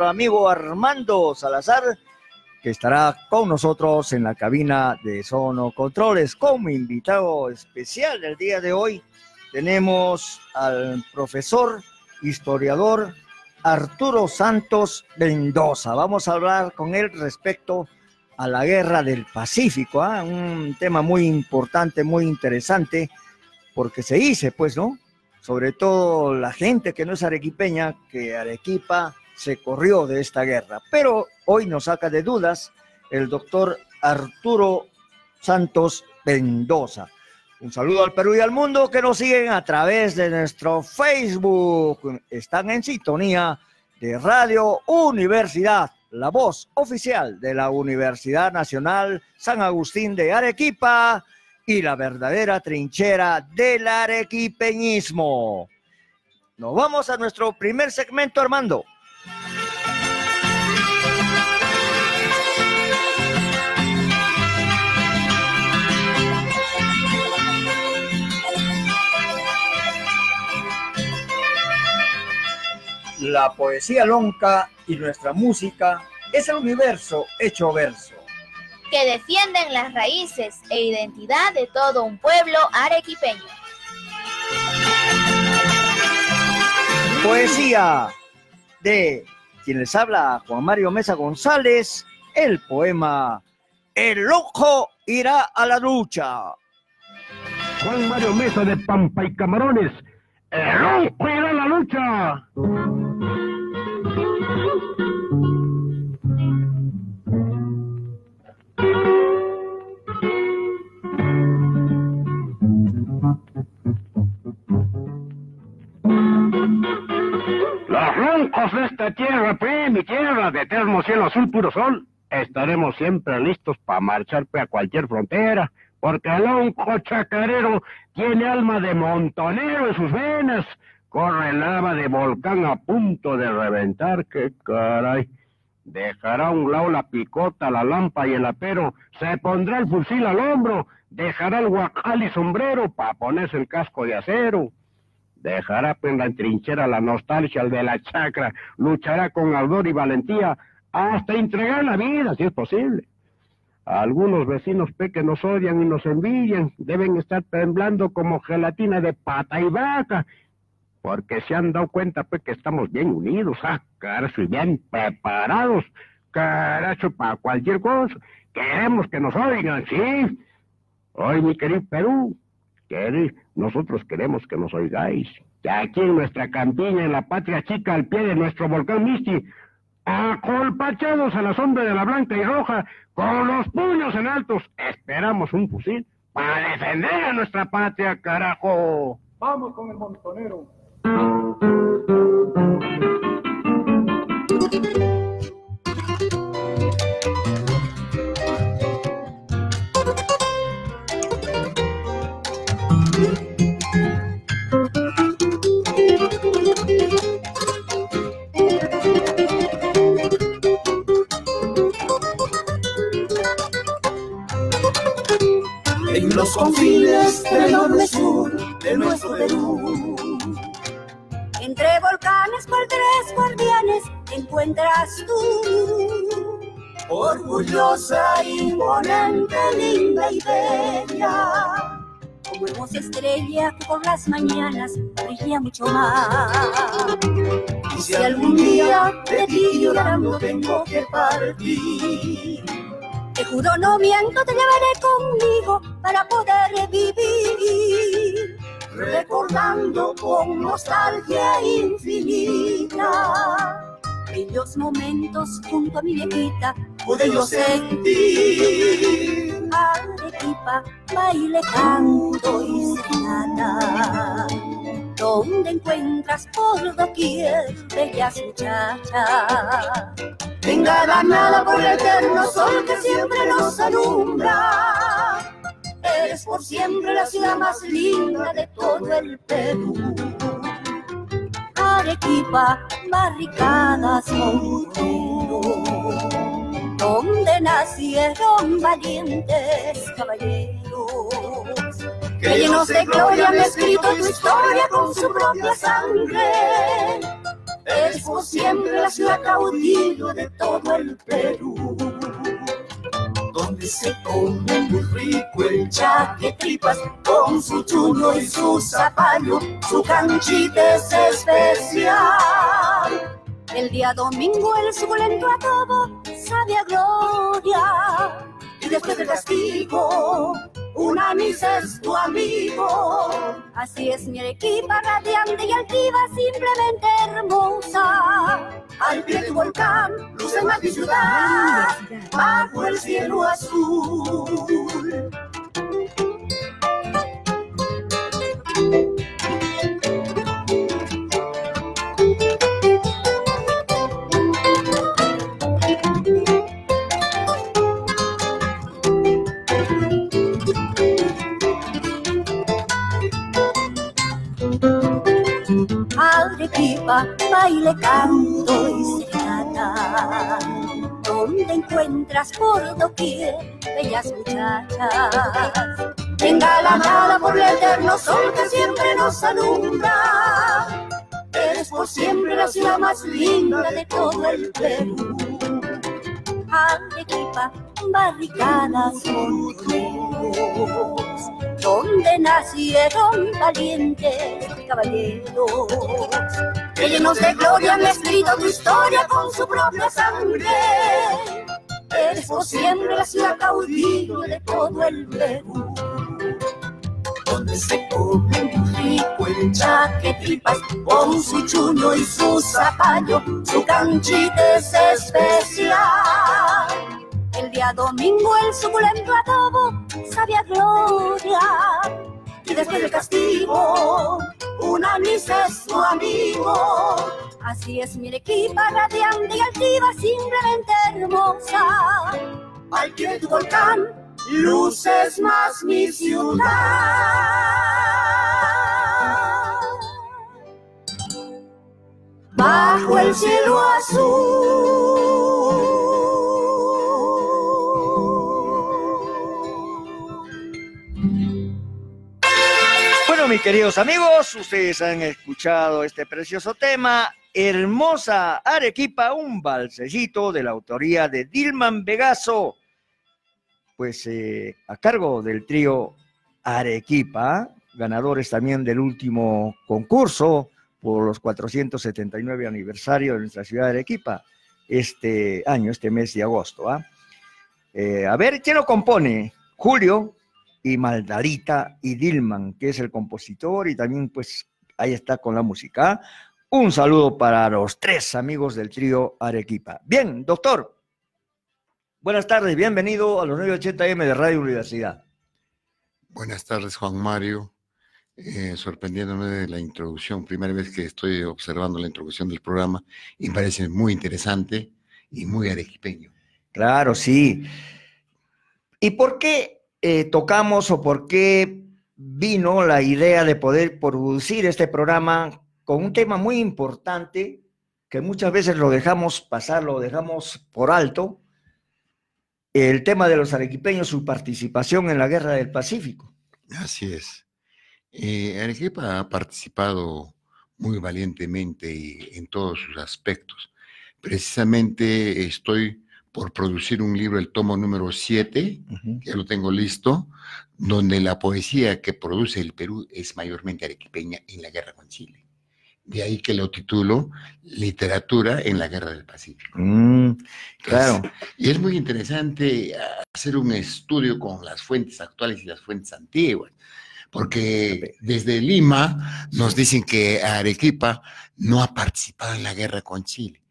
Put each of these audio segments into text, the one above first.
nuestro amigo Armando Salazar, que estará con nosotros en la cabina de Sono Controles. Como invitado especial del día de hoy, tenemos al profesor, historiador Arturo Santos Mendoza. Vamos a hablar con él respecto a la guerra del Pacífico, ¿ah? un tema muy importante, muy interesante, porque se dice, pues, ¿no? Sobre todo la gente que no es arequipeña, que Arequipa se corrió de esta guerra. Pero hoy nos saca de dudas el doctor Arturo Santos Mendoza. Un saludo al Perú y al mundo que nos siguen a través de nuestro Facebook. Están en sintonía de Radio Universidad, la voz oficial de la Universidad Nacional San Agustín de Arequipa y la verdadera trinchera del arequipeñismo. Nos vamos a nuestro primer segmento, Armando. La poesía lonca y nuestra música es el universo hecho verso. Que defienden las raíces e identidad de todo un pueblo arequipeño. Poesía de quien les habla Juan Mario Mesa González, el poema El ojo irá a la lucha. Juan Mario Mesa de Pampa y Camarones, el ojo irá a la lucha. Los roncos de esta tierra, pues, mi tierra, de eterno cielo azul, puro sol, estaremos siempre listos para marchar pues, a cualquier frontera, porque el onco chacarero tiene alma de montonero en sus venas, corre lava de volcán a punto de reventar, que caray. Dejará a un lado la picota, la lampa y el apero, se pondrá el fusil al hombro, dejará el guacal y sombrero para ponerse el casco de acero. Dejará pues, en la trinchera la nostalgia al de la chacra, luchará con ardor y valentía hasta entregar la vida, si es posible. Algunos vecinos pe nos odian y nos envidian deben estar temblando como gelatina de pata y vaca, porque se han dado cuenta pues que estamos bien unidos, ah, carajo, y bien preparados, carajo, para cualquier cosa. Queremos que nos oigan, sí. Hoy, mi querido Perú, querido, nosotros queremos que nos oigáis. Que aquí en nuestra campiña, en la patria chica, al pie de nuestro volcán Misti, acolpachados a la sombra de la blanca y roja, con los puños en altos, esperamos un fusil para defender a nuestra patria, carajo. Vamos con el montonero. Los confines del enorme sur de nuestro Perú entre volcanes por tres guardianes te encuentras tú. Orgullosa, imponente, linda y bella. Como hermosa estrella que por las mañanas brilla mucho más. Y si algún día de ti llorando tengo que partir. Juro no miento, te llevaré conmigo para poder vivir recordando con nostalgia infinita. Bellos momentos junto a mi viejita pude yo sentir. Arequipa, baile, canto y serenata. Donde encuentras por doquier bellas muchachas. Venga ganada por el eterno sol que siempre nos alumbra Eres por siempre la ciudad más linda de todo el Perú. Arequipa, barricadas, Montero, donde nacieron valientes caballeros. Que llenos de gloria han escrito tu historia con su propia sangre. Eres por siempre la ciudad caudillo de todo el Perú. Donde se come muy rico el chaque tripas con su chuño y su zapallo, su canchita es especial. El día domingo el suculento adobo sabe a gloria. Y después del castigo, una misa es tu amigo. Así es mi Arequipa radiante y altiva, simplemente hermosa. Al pie del volcán, luce más mi ciudad, bajo el cielo azul. Arequipa, baile, canto y serenata, donde encuentras por doquier bellas muchachas, engalanada por el eterno sol que siempre nos alumbra. Eres por siempre la ciudad más linda de todo el Perú. Arequipa, barricadas, montoneros, donde nacieron valientes caballeros. Que llenos de gloria han escrito tu historia con su propia sangre. Eres por siempre la ciudad caudillo de todo el Perú. Donde se come muy rico el chaque tripas con su chuño y su zapallo, su canchita es especial. El día domingo el suculento adobo sabe a gloria. Y después del castigo, una misa es su amigo. Así es mi Arequipa radiante y altiva, simplemente hermosa. Al pie de tu volcán, luces más mi ciudad. Bajo el cielo azul. Mis queridos amigos, ustedes han escuchado este precioso tema. Hermosa Arequipa, un balsecito de la autoría de Dilman Vegaso, pues eh, a cargo del trío Arequipa, ganadores también del último concurso por los 479 aniversario de nuestra ciudad de Arequipa, este año, este mes de agosto. ¿ah? Eh, a ver, ¿quién lo compone? Julio y Maldalita y Dilman, que es el compositor y también pues ahí está con la música. Un saludo para los tres amigos del trío Arequipa. Bien, doctor. Buenas tardes, bienvenido a los 980M de Radio Universidad. Buenas tardes, Juan Mario. Eh, sorprendiéndome de la introducción, primera vez que estoy observando la introducción del programa y me parece muy interesante y muy arequipeño. Claro, sí. ¿Y por qué eh, tocamos o por qué vino la idea de poder producir este programa con un tema muy importante que muchas veces lo dejamos pasar, lo dejamos por alto, el tema de los arequipeños, su participación en la Guerra del Pacífico? Así es. Eh, Arequipa ha participado muy valientemente y en todos sus aspectos. Precisamente estoy por producir un libro, el tomo número 7, Ujú. ya lo tengo listo, donde la poesía que produce el Perú es mayormente arequipeña en la guerra con Chile. De ahí que lo titulo Literatura en la Guerra del Pacífico. Mm, claro. Y es muy interesante hacer un estudio con las fuentes actuales y las fuentes antiguas, porque desde Lima nos dicen que Arequipa no ha participado en la guerra con Chile,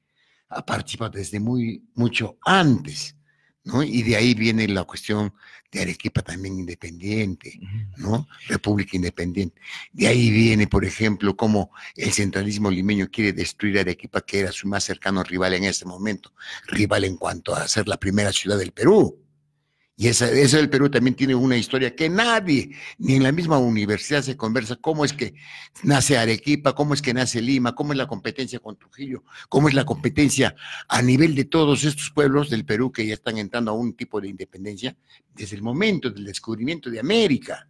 ha participado desde muy mucho antes, ¿no? Y de ahí viene la cuestión de Arequipa también independiente, ¿no? República independiente. De ahí viene, por ejemplo, cómo el centralismo limeño quiere destruir Arequipa, que era su más cercano rival en ese momento, rival en cuanto a ser la primera ciudad del Perú. Y esa, del Perú también tiene una historia que nadie, ni en la misma universidad se conversa, cómo es que nace Arequipa, cómo es que nace Lima, cómo es la competencia con Trujillo, cómo es la competencia a nivel de todos estos pueblos del Perú que ya están entrando a un tipo de independencia desde el momento del descubrimiento de América.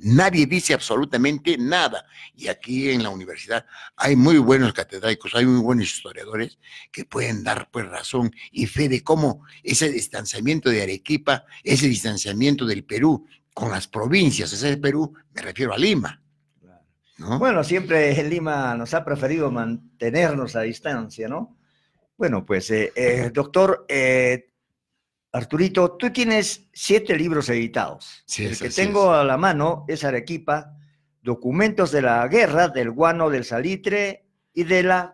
Nadie dice absolutamente nada. Y aquí en la universidad hay muy buenos catedráticos, hay muy buenos historiadores que pueden dar pues razón y fe de cómo ese distanciamiento de Arequipa, ese distanciamiento del Perú con las provincias, ese Perú, me refiero a Lima. ¿no? Bueno, siempre Lima nos ha preferido mantenernos a distancia, ¿no? Bueno, pues, eh, eh, doctor eh, Arturito, tú tienes siete libros editados. Sí, El que tengo es. a la mano es Arequipa, Documentos de la Guerra, del Guano, del Salitre y de la...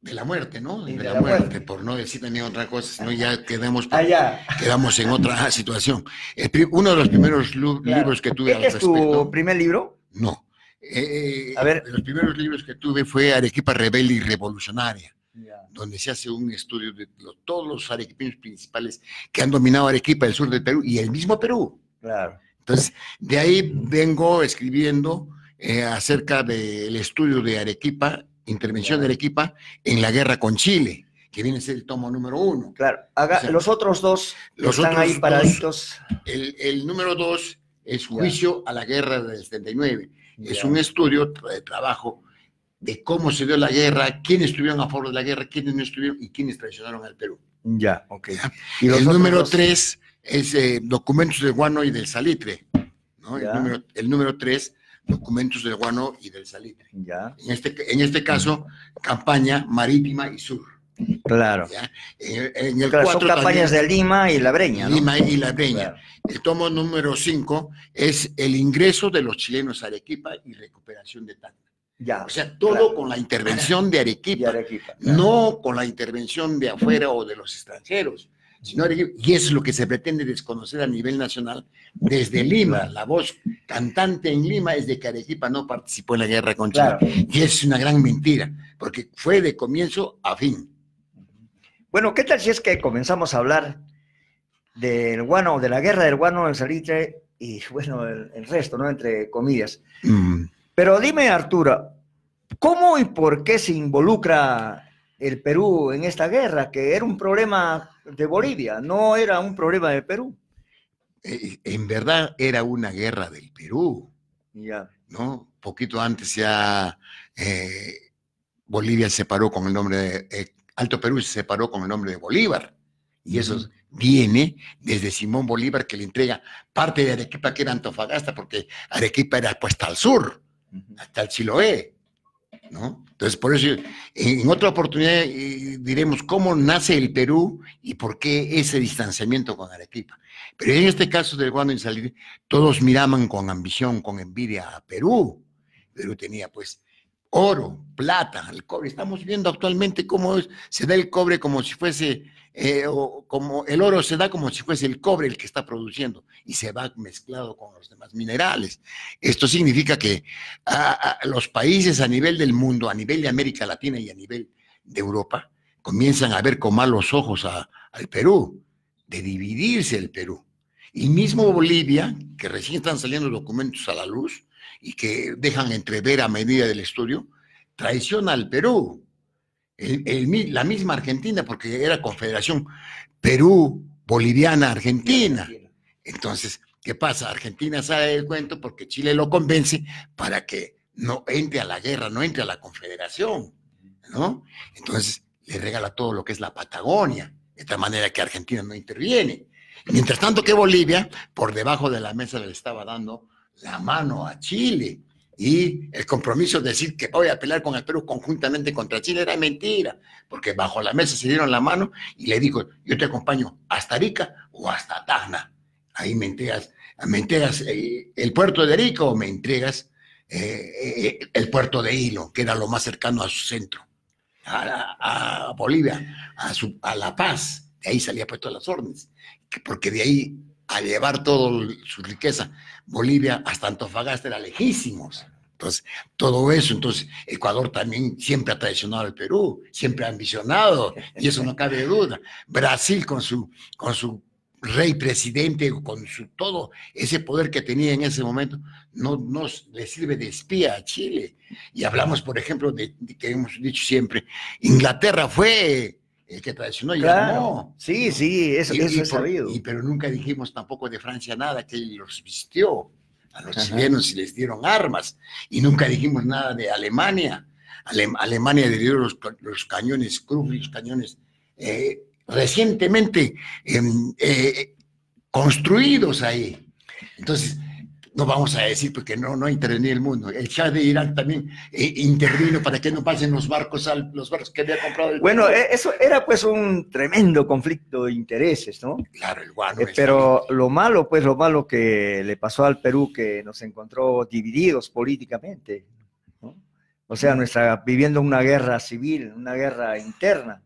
De la muerte, ¿no? De, de la, la muerte, muerte. por no decir también otra cosa, sino ya quedamos, por- Allá. quedamos en otra situación. Uno de los primeros Claro. libros que tuve al ¿Este es tu respecto, primer libro? no. Eh, A ver. de los primeros libros que tuve fue Arequipa Rebelde y Revolucionaria, donde se hace un estudio de lo- todos los arequipeños principales que han dominado Arequipa, el sur del Perú y el mismo Perú. Claro. Entonces, de ahí vengo escribiendo eh, acerca del estudio de Arequipa, intervención de Arequipa en la guerra con Chile, que viene a ser el tomo número uno. Claro. Haga- O sea, los otros dos los están otros ahí dos- paraditos. El, el número dos es juicio a la guerra del 79. Es Ya. un estudio de trabajo de cómo se dio la guerra, quiénes estuvieron a favor de la guerra, quiénes no estuvieron y quiénes traicionaron al Perú. Ya, ok. Ya. Y los el número tres es eh, documentos del guano y del salitre. ¿no? El, número, el número tres, documentos del guano y del salitre. Ya, En este, en este caso, campaña marítima y sur. claro. ¿ya? En, el Claro, son cuatro campañas también, de Lima y La Breña, ¿no? Lima y La Breña. Claro. El tomo número 5 es el ingreso de los chilenos a Arequipa y recuperación de Tacna. Ya. O sea, todo Claro. con la intervención de Arequipa, Arequipa. claro. no con la intervención de afuera o de los extranjeros. Sino Arequipa. y eso es lo que se pretende desconocer a nivel nacional desde Lima. La voz cantante en Lima es de que Arequipa no participó en la guerra con Chile. Claro. Y es una gran mentira, porque fue de comienzo a fin. Bueno, ¿qué tal si es que comenzamos a hablar del guano, de la guerra del guano, del salitre y, bueno, el, el resto, ¿no? Entre comillas. Mm. Pero dime, Arturo, ¿cómo y por qué se involucra el Perú en esta guerra? Que era un problema de Bolivia, no era un problema de Perú. Eh, En verdad era una guerra del Perú. Ya. ¿no? Poquito antes ya eh, Bolivia se separó con el nombre de, eh, Alto Perú se separó con el nombre de Bolívar. Y eso viene desde Simón Bolívar que le entrega parte de Arequipa que era Antofagasta, porque Arequipa era puesta al sur, hasta el Chiloé, ¿no? Entonces, por eso, en, otra oportunidad eh, diremos cómo nace el Perú y por qué ese distanciamiento con Arequipa. Pero en este caso del Guano y Salir, todos miraban con ambición, con envidia a Perú. Perú tenía pues oro, plata, el cobre. Estamos viendo actualmente cómo es- se da el cobre como si fuese, eh, o como el oro se da como si fuese el cobre el que está produciendo y se va mezclado con los demás minerales. Esto significa que los países a nivel del mundo, a nivel de América Latina y a nivel de Europa, comienzan a ver con malos ojos al Perú, de dividirse el Perú. Y mismo Bolivia, que recién están saliendo documentos a la luz y que dejan entrever a medida del estudio, traiciona al Perú. El- el mi- la misma Argentina, porque era confederación Perú, Boliviana, Argentina. Entonces, ¿qué pasa? Argentina sale del cuento porque Chile lo convence para que no entre a la guerra, no entre a la confederación, ¿no? Entonces, le regala todo lo que es la Patagonia, de tal manera que Argentina no interviene. Mientras tanto que Bolivia, por debajo de la mesa, le estaba dando la mano a Chile. Y el compromiso de decir que voy a pelear con el Perú conjuntamente contra Chile era mentira, porque bajo la mesa se dieron la mano y le dijo, yo te acompaño hasta Arica o hasta Tacna. Ahí me entregas, me entregas eh, el puerto de Arica o me entregas eh, eh, el puerto de Hilo, que era lo más cercano a su centro, a, Bolivia, a, su, a La Paz. De ahí salía pues todas las órdenes, que- porque de ahí a llevar toda su riqueza, Bolivia hasta Antofagasta era lejísimos. Entonces, todo eso, entonces, Ecuador también siempre ha traicionado al Perú, siempre ha ambicionado, y eso no cabe duda. Brasil con su, con su rey presidente, con su todo ese poder que tenía en ese momento, no nos le sirve de espía a Chile. Y hablamos, por ejemplo, de, de que hemos dicho siempre, Inglaterra fue el que traicionó Claro. llamó. Sí, sí, eso, Y- eso y es sabido. y- pero nunca dijimos tampoco de Francia nada, que los vistió. a los chilenos y les dieron armas. Y nunca dijimos nada de Alemania. Alemania le dio los, cañones Krug, los cañones eh, recientemente em, eh, construidos ahí. Entonces, no vamos a decir porque no, no intervenía el mundo. El Shah de Irán también eh, intervino para que no pasen los barcos, al, los barcos que había comprado. El bueno, eh, eso era pues un tremendo conflicto de intereses, ¿no? Claro, el guano. Eh, pero lo malo, pues lo malo que le pasó al Perú, que nos encontró divididos políticamente, ¿no? O sea, nuestra, viviendo una guerra civil, una guerra interna.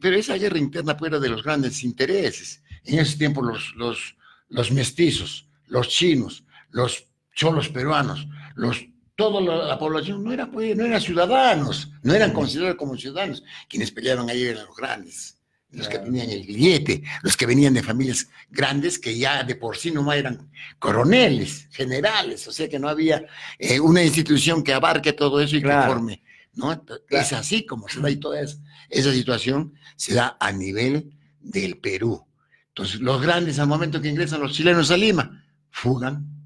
pero esa guerra interna fuera de los grandes intereses. En ese tiempo los, los, los mestizos, los chinos, los cholos peruanos, los, toda la, población no era, pues, no eran ciudadanos, no eran considerados como ciudadanos. Quienes pelearon ahí eran los grandes, los que tenían el billete, los que venían de familias grandes que ya de por sí nomás eran coroneles, generales, o sea que no había eh, una institución que abarque todo eso y que forme. ¿no? Es así como se da y toda esa, esa situación se da a nivel del Perú. Entonces, los grandes al momento que ingresan los chilenos a Lima, fugan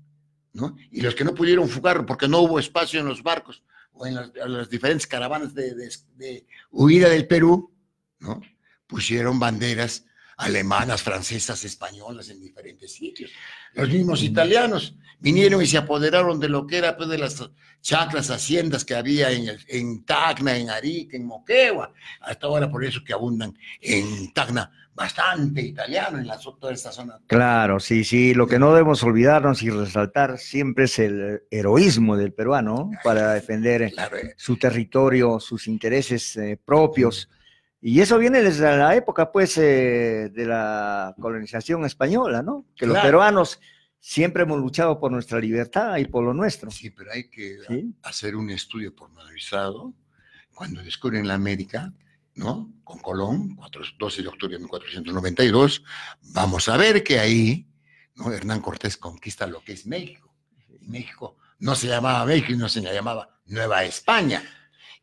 y los que no pudieron fugar porque no hubo espacio en los barcos o en las, diferentes caravanas de, huida del Perú, ¿no? Pusieron banderas alemanas, francesas, españolas en diferentes sitios. Los mismos italianos vinieron y se apoderaron de lo que era pues, de las chacras, haciendas que había en, en Tacna, en Arica, en Moquegua. Hasta ahora por eso que abundan en Tacna bastante italiano en la, toda esta zona. Claro, sí, sí. Lo que no debemos olvidarnos y resaltar siempre es el heroísmo del peruano para defender eh, su territorio, sus intereses eh, propios. Y eso viene desde la época, pues, eh, de la colonización española, ¿no? Que los peruanos siempre hemos luchado por nuestra libertad y por lo nuestro. Sí, pero hay que hacer un estudio pormenorizado cuando descubren la América ¿no? Con Colón, 12 de octubre de 1492, vamos a ver que ahí, ¿no? Hernán Cortés conquista lo que es México. México no se llamaba México, no se llamaba Nueva España.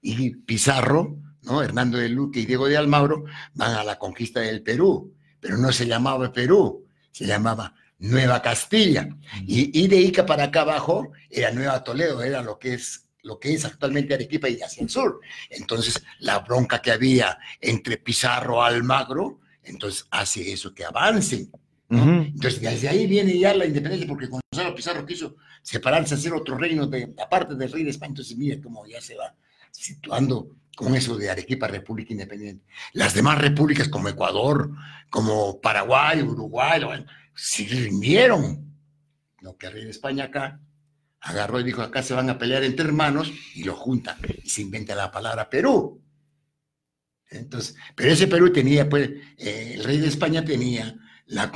Y Pizarro, ¿no? Hernando de Luque y Diego de Almagro van a la conquista del Perú, pero no se llamaba Perú, se llamaba Nueva Castilla. Y, y de Ica para acá abajo era Nueva Toledo, era lo que es lo que es actualmente Arequipa y hacia el sur. Entonces, la bronca que había entre Pizarro Almagro, entonces hace eso que avancen. Entonces, desde ahí viene ya la independencia, porque Gonzalo Pizarro quiso separarse, hacer otro reino de, aparte del rey de España. Entonces, mira cómo ya se va situando con eso de Arequipa, República Independiente. Las demás repúblicas como Ecuador, como Paraguay, Uruguay, sí rindieron. Lo que el rey de España acá agarró y dijo, acá se van a pelear entre hermanos y lo juntan y se inventa la palabra Perú. Entonces, pero ese Perú tenía, pues, eh, el rey de España tenía la,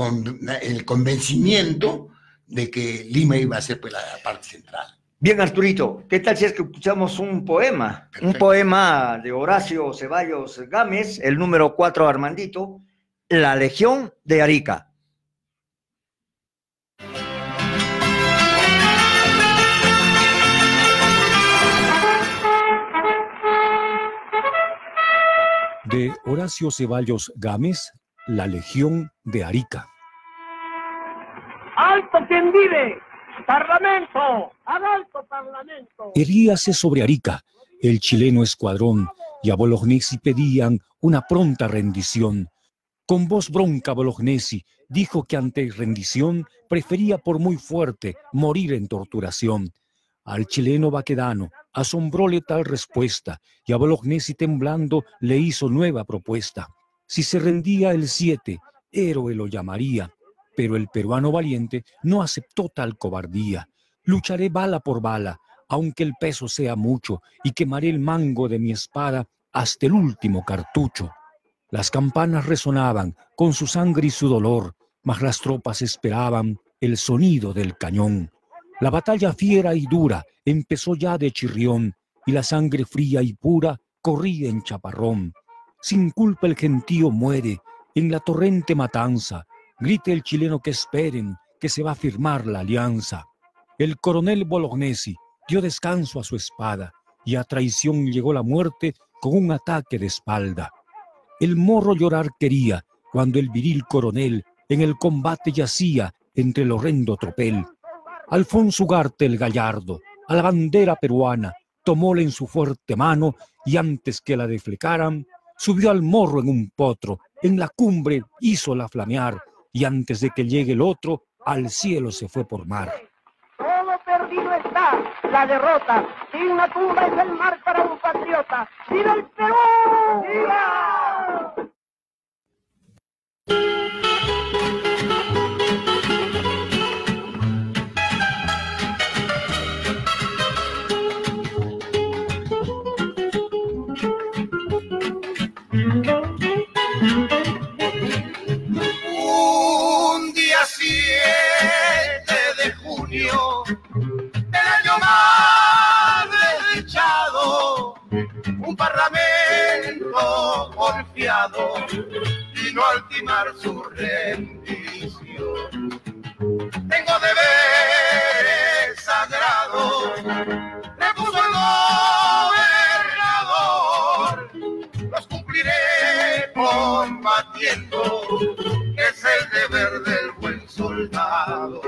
el convencimiento de que Lima iba a ser pues, la parte central. Bien, Arturito, ¿qué tal si es que escuchamos un poema? Un poema de Horacio Ceballos Gámez, el número 4 Armandito, La Legión de Arica. De Horacio Ceballos Gámez, La Legión de Arica. ¡Alto quien vive! ¡Parlamento! alto Parlamento! Heríase sobre Arica el chileno escuadrón y a Bolognesi pedían una pronta rendición. Con voz bronca Bolognesi dijo que ante rendición prefería por muy fuerte morir en torturación. Al chileno vaquedano asombróle tal respuesta y a Bolognesi temblando le hizo nueva propuesta. Si se rendía el siete, héroe lo llamaría, pero el peruano valiente no aceptó tal cobardía. Lucharé bala por bala, aunque el peso sea mucho, y quemaré el mango de mi espada hasta el último cartucho. Las campanas resonaban con su sangre y su dolor, mas las tropas esperaban el sonido del cañón. La batalla fiera y dura empezó ya de chirrión, y la sangre fría y pura corría en chaparrón. Sin culpa el gentío muere en la torrente matanza. Grite el chileno que esperen, que se va a firmar la alianza. El coronel Bolognesi dio descanso a su espada, y a traición llegó la muerte con un ataque de espalda. El morro llorar quería cuando el viril coronel en el combate yacía entre el horrendo tropel Alfonso Ugarte el Gallardo, a la bandera peruana, tomóla en su fuerte mano y antes que la deflecaran, subió al morro en un potro, en la cumbre hízola flamear y antes de que llegue el otro, al cielo se fue por mar. Todo perdido está, la derrota. Sin una tumba es el mar para un patriota. ¡Viva el Perú! ¡Viva! Ultimar su rendición. Tengo deberes sagrados, repuso el gobernador, los cumpliré combatiendo, es el deber del buen soldado.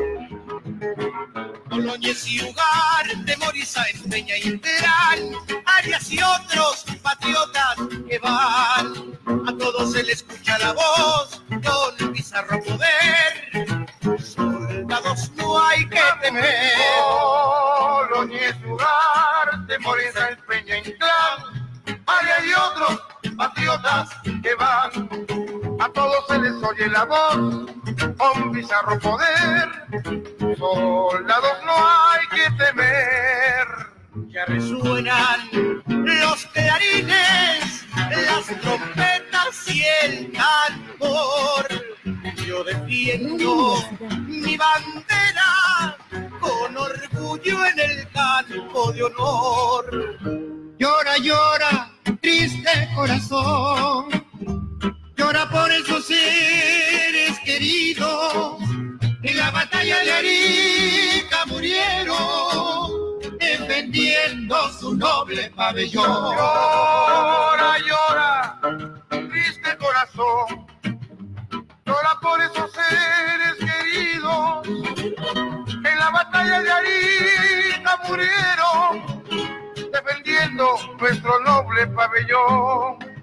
Boloñez y Ugar, de Morisa, Peña y Terán, Arias y otros patriotas que van. A todos se le escucha la voz, con bizarro poder. Soldados no hay que temer. Boloñez, Ugar, de Morisa, Peña y Clan, Arias y otros patriotas que van. A todos se les oye la voz, con bizarro poder. Soldados no hay que temer. Ya resuenan los clarines, las trompetas y el tambor. Yo defiendo mi bandera con orgullo en el campo de honor. Llora, llora, triste corazón. Llora por esos seres queridos. En la batalla de Arica murieron defendiendo su noble pabellón. Llora, llora, triste corazón. Llora por esos seres queridos. En la batalla de Arica murieron defendiendo nuestro noble pabellón.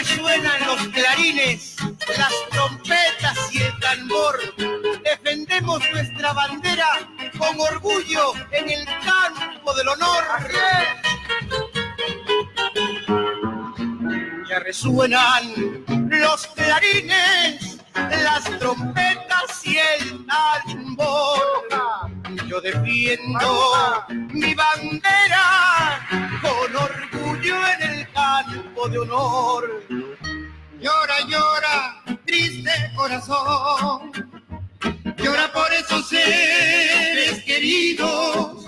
Resuenan los clarines, las trompetas y el tambor. Defendemos nuestra bandera con orgullo en el campo del honor. Ya resuenan los clarines, las trompetas y el tambor. Yo defiendo mi bandera con orgullo en el campo de honor. Llora, llora, triste corazón. Llora por esos seres queridos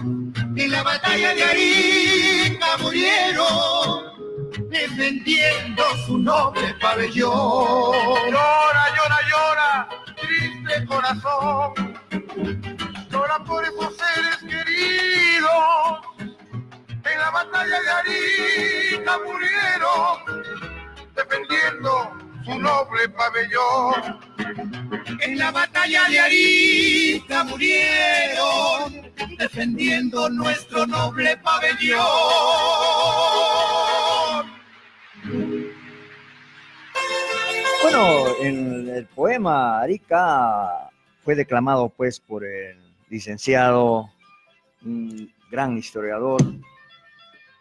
que en la batalla de Arica murieron defendiendo su noble pabellón. Llora, llora, llora, triste corazón. Llora por esos seres queridos en la batalla de Arica murieron defendiendo su noble pabellón. En la batalla de Arica murieron defendiendo nuestro noble pabellón. Bueno, en el poema Arica fue declamado pues por el licenciado, un gran historiador,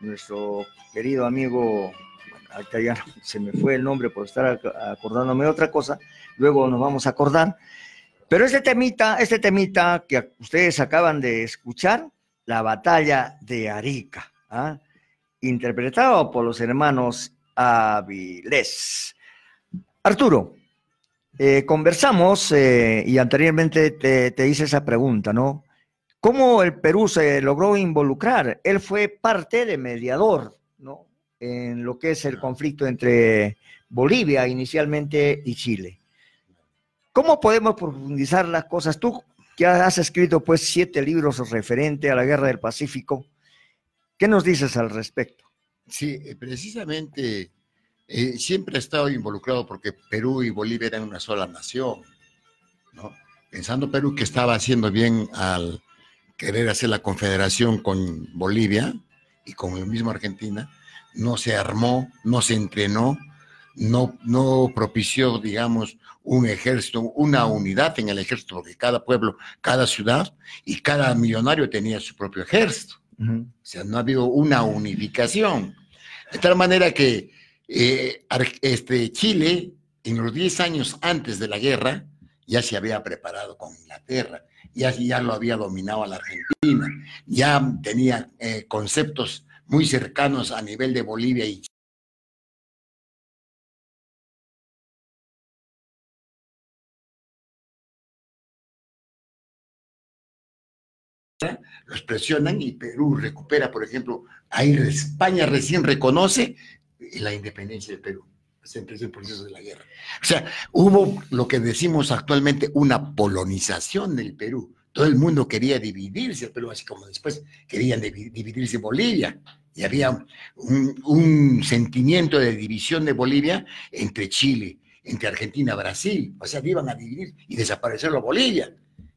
nuestro querido amigo, ahorita ya se me fue el nombre por estar ac- acordándome de otra cosa, luego nos vamos a acordar, pero este temita, este temita que ustedes acaban de escuchar, la batalla de Arica, ¿ah? interpretado por los hermanos Avilés. Arturo, eh, conversamos eh, y anteriormente te, te hice esa pregunta, ¿no? ¿Cómo el Perú se logró involucrar? Él fue parte de mediador, ¿no? En lo que es el conflicto entre Bolivia inicialmente y Chile. ¿Cómo podemos profundizar las cosas? Tú que has escrito pues siete libros referente a la Guerra del Pacífico, ¿qué nos dices al respecto? Sí, eh, precisamente eh, siempre ha estado involucrado porque Perú y Bolivia eran una sola nación, ¿no? pensando Perú que estaba haciendo bien al querer hacer la confederación con Bolivia y con el mismo Argentina, no se armó, no se entrenó, no, no propició, digamos, un ejército, una unidad en el ejército, porque cada pueblo, cada ciudad y cada millonario tenía su propio ejército. O sea, no ha habido una unificación. De tal manera que eh, este, Chile, en los 10 años antes de la guerra, ya se había preparado con Inglaterra, ya, ya lo había dominado a la Argentina, ya tenía eh, conceptos muy cercanos a nivel de Bolivia y los presionan y Perú recupera, por ejemplo, ahí España recién reconoce la independencia de Perú. Se empezó el proceso de la guerra. O sea, hubo lo que decimos actualmente una polonización del Perú. Todo el mundo quería dividirse el Perú, así como después querían dividirse Bolivia. Y había un, un sentimiento de división de Bolivia entre Chile, entre Argentina, Brasil. O sea, iban a dividir y desaparecer la Bolivia.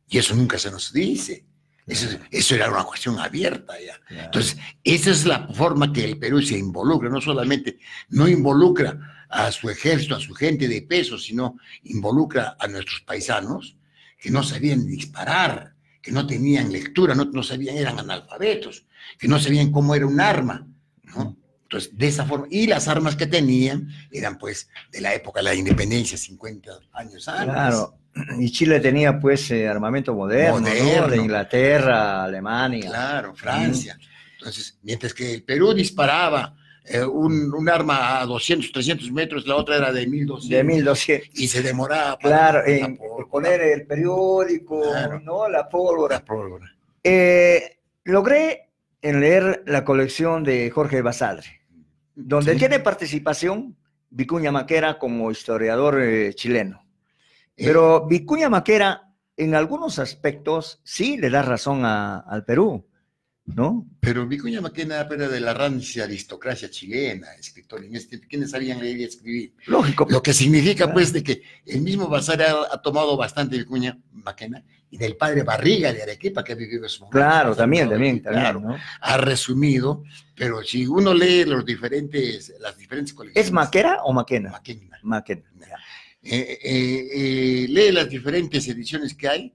Y eso nunca se nos dice. Eso, era una cuestión abierta ya. Entonces, esa es la forma que el Perú se involucra, no solamente no involucra a su ejército, a su gente de peso, sino involucra a nuestros paisanos que no sabían disparar, que no tenían lectura, no, no sabían, eran analfabetos, que no sabían cómo era un arma, ¿no? Entonces, de esa forma, y las armas que tenían eran pues de la época de la independencia, 50 años antes. Claro, y Chile tenía pues eh, armamento moderno, de Inglaterra, Alemania. Claro, Francia. Entonces, mientras que el Perú disparaba eh, un, arma a 200, 300 metros, la otra era de 1200. De 1200. Y se demoraba. Claro, en poner el periódico, ¿no? La pólvora. La pólvora. Eh, logré en leer la colección de Jorge Basadre, donde tiene participación Vicuña Maquera como historiador chileno. Eh, Pero Vicuña Maquera, en algunos aspectos, sí le da razón al Perú, ¿no? Pero Vicuña Maquera era de la rancia aristocracia chilena, escritor. En este, ¿Quiénes sabían leer y escribir? Lógico. Lo que significa, pues, de que el mismo Bazar ha, tomado bastante Vicuña Maquena y del padre Barriga de Arequipa, que ha vivido su momento. Claro, también, también, claro, Ha resumido, pero si uno lee los diferentes, las diferentes colecciones. ¿Es Maquera o Maquena? Maquena. Maquena. Eh, eh, eh, lee las diferentes ediciones que hay,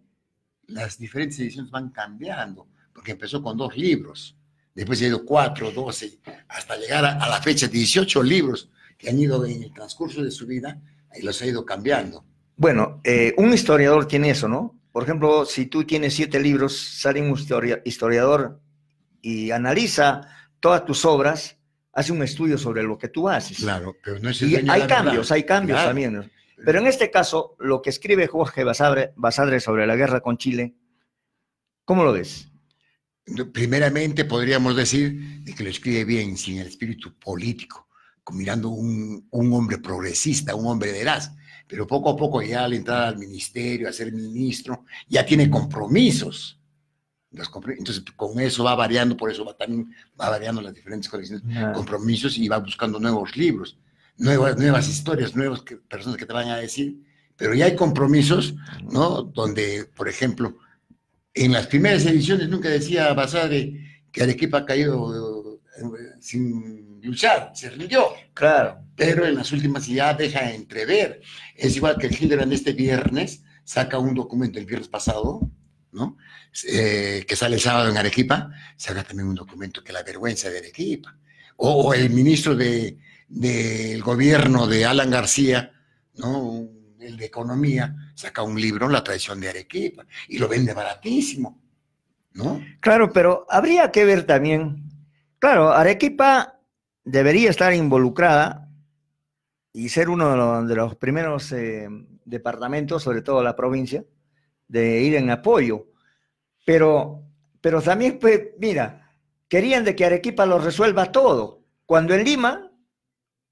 las diferentes ediciones van cambiando, porque empezó con dos libros, después ha ido cuatro, doce, hasta llegar a, la fecha 18 libros que han ido en el transcurso de su vida y los ha ido cambiando. Bueno, un historiador tiene eso, ¿no? Por ejemplo, si tú tienes siete libros, sale un historiador y analiza todas tus obras, hace un estudio sobre lo que tú haces. Claro, pero no es el Y hay cambios, hay cambios también. Pero en este caso, lo que escribe Jorge Basadre, sobre la guerra con Chile, ¿cómo lo ves? Primeramente podríamos decir que lo escribe bien, sin el espíritu político, mirando un, un hombre progresista, un hombre de veraz. Pero poco a poco ya al entrar al ministerio, a ser ministro, ya tiene compromisos. Entonces, con eso va variando, por eso va también va variando las diferentes colecciones, compromisos y va buscando nuevos libros nuevas, nuevas historias, nuevas personas que te van a decir, pero ya hay compromisos, ¿no? Donde, por ejemplo, en las primeras ediciones nunca decía Basadre que Arequipa ha caído eh, sin luchar, se rindió. Claro. Pero en las últimas ya deja entrever. Es igual que el Hildebrand este viernes saca un documento el viernes pasado, ¿no? Eh, que sale el sábado en Arequipa, saca también un documento que la vergüenza de Arequipa. o el ministro de, del gobierno de Alan García, ¿no? el de Economía, saca un libro, La traición de Arequipa, y lo vende baratísimo, ¿no? Claro, pero habría que ver también, claro, Arequipa debería estar involucrada y ser uno de los, primeros eh, departamentos, sobre todo la provincia, de ir en apoyo. Pero, pero también, pues, mira, querían de que Arequipa lo resuelva todo. Cuando en Lima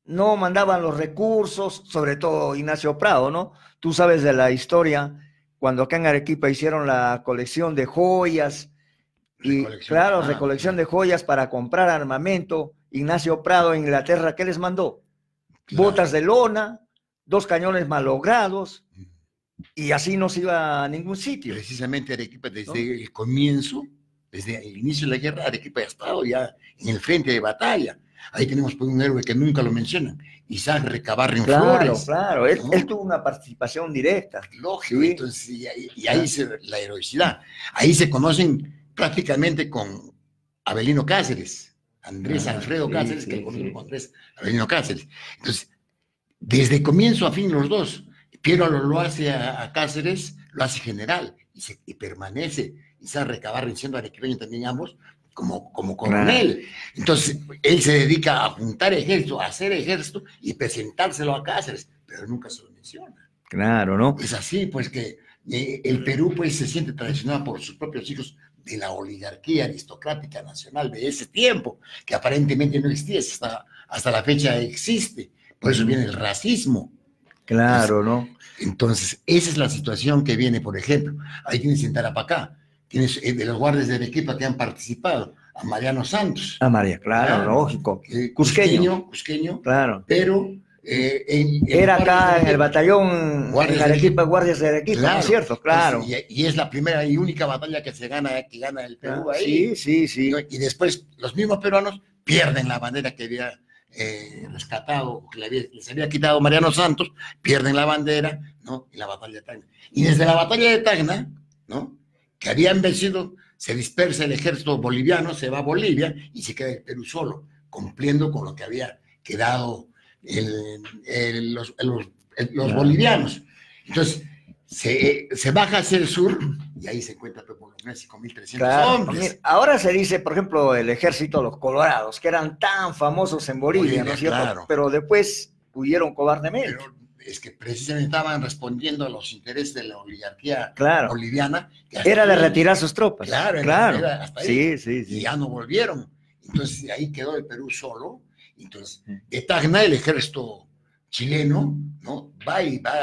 no mandaban los recursos, sobre todo Ignacio Prado, ¿no? Tú sabes de la historia, cuando acá en Arequipa hicieron la colección de joyas, y claro, ah, recolección de joyas para comprar armamento, Ignacio Prado en Inglaterra, ¿qué les mandó? Botas de lona, dos cañones malogrados, y así no se iba a ningún sitio. Precisamente Arequipa desde el comienzo, desde el inicio de la guerra, Arequipa ha estado ya en el frente de batalla. Ahí tenemos pues, un héroe que nunca lo mencionan, Isaac Recabarren Claro, Flores. claro, él, ¿no? él tuvo una participación directa. Lógico, Sí. entonces, y, ahí- y ahí se, la heroicidad. Ahí se conocen prácticamente con Abelino Cáceres, Andrés Ah, Alfredo Cáceres, sí, que sí. con Andrés Abelino Cáceres. Entonces, desde comienzo a fin los dos, Piero lo, lo hace a, a Cáceres, lo hace general y, se, y permanece, y se recabar siendo arequipeño también ambos, como, como coronel. Entonces, él se dedica a juntar ejército, a hacer ejército y presentárselo a Cáceres, pero nunca se lo menciona. Claro, ¿no? Es así, pues que eh, el Perú pues se siente traicionado por sus propios hijos de la oligarquía aristocrática nacional de ese tiempo, que aparentemente no existía, hasta, hasta la fecha existe. Por eso viene el racismo. Claro, ¿no? Entonces, esa es la situación que viene, por ejemplo. Ahí tienes en Tarapacá, tienes eh, de los guardias de Arequipa que han participado, a Mariano Santos, Ah, María, claro, Claro. lógico. eh, Cusqueño. cusqueño, Claro. pero eh, en- en Era acá en el batallón Guardias de Arequipa, Guardias de Arequipa, ¿no es cierto? Claro. Y, y es la primera y única batalla que se gana, que gana el Perú Ah, ahí. Sí, sí, sí. Y después los mismos peruanos pierden la bandera que había eh, rescatado, que le había- les había quitado Mariano Santos, pierden la bandera, ¿no? Y la batalla de Tacna. Y desde la batalla de Tacna, ¿no? Que habían vencido, se dispersa el ejército boliviano, se va a Bolivia y se queda el Perú solo, cumpliendo con lo que había quedado el- el- los, bolivianos. Entonces, se, se baja hacia el sur y ahí se encuentra Bolognesi con 1.300 Claro, hombres. ahora se dice, por ejemplo, el ejército de los colorados, que eran tan famosos en Bolivia, Bolivia, ¿no es cierto? claro. Pero después huyeron cobardemente. Pero es que precisamente estaban respondiendo a los intereses de la oligarquía Claro. boliviana. Era de retirar sus tropas. Claro, claro. era hasta ahí. Sí, sí, Y sí. ya no volvieron. Entonces ahí quedó el Perú solo. Entonces, de Tacna, el ejército chileno, ¿no? Va y va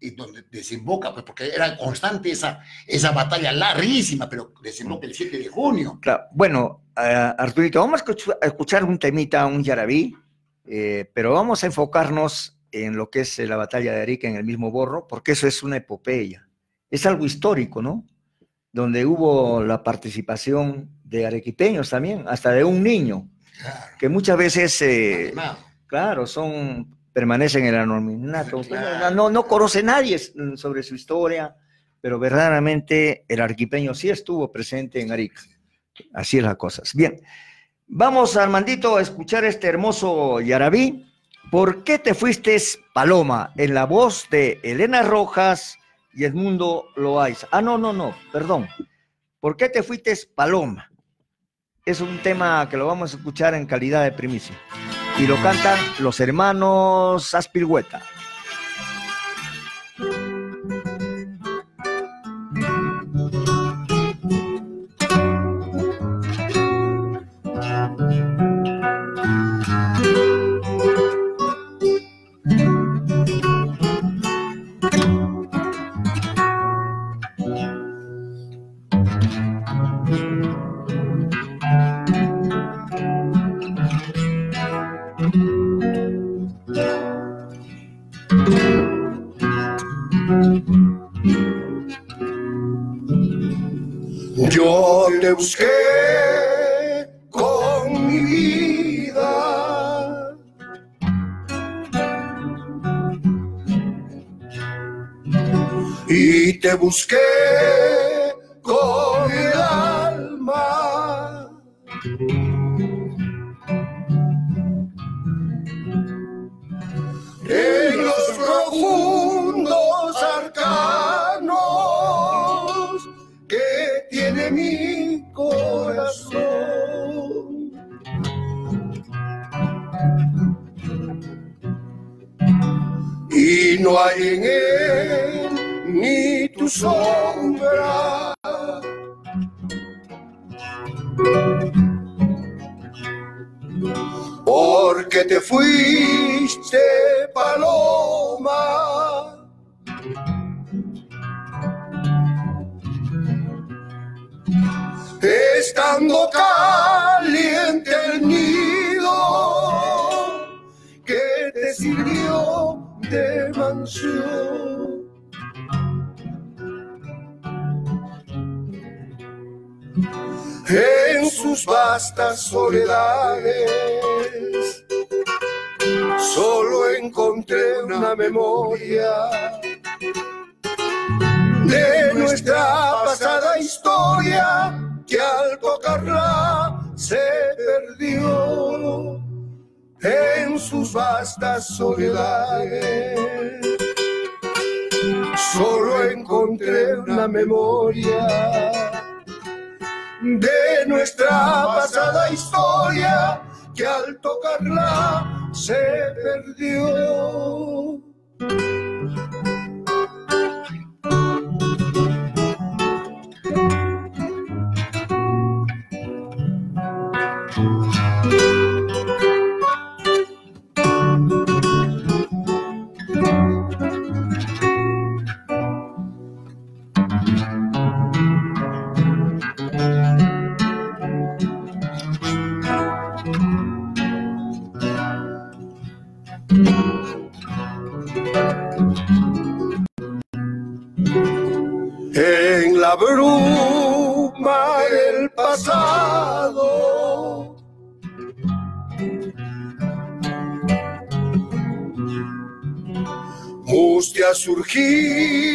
y donde desemboca, pues porque era constante esa, esa batalla larguísima, pero desemboca el 7 de junio. Claro. Bueno, ah, Arturito, vamos a escuchar un temita, un yarabí, eh, pero vamos a enfocarnos en lo que es eh, la batalla de Arica en el mismo borro, porque eso es una epopeya. Es algo histórico, ¿no? Donde hubo la participación de arequipeños también, hasta de un niño, que muchas veces, eh, claro, son permanecen en el anonimato. Claro. No, no conoce nadie mm, sobre su historia, pero verdaderamente el arquipeño sí estuvo presente en Arica. Así es las cosas. Bien, vamos, Armandito, a escuchar este hermoso yarabí. ¿Por qué te fuiste, Paloma? En la voz de Elena Rojas y Edmundo Loaiza. Ah, no, no, no, perdón. ¿Por qué te fuiste, Paloma? Es un tema que lo vamos a escuchar en calidad de primicia. Y lo cantan los hermanos Aspilhueta. Y te busqué con el alma. En los profundos arcanos que tiene mi corazón. Y no hay en él sombra. Porque te fuiste, vastas soledades. Solo encontré una memoria de nuestra pasada historia que al tocarla se perdió en sus vastas soledades. Solo encontré una memoria de nuestra pasada historia que al tocarla se perdió. Mustia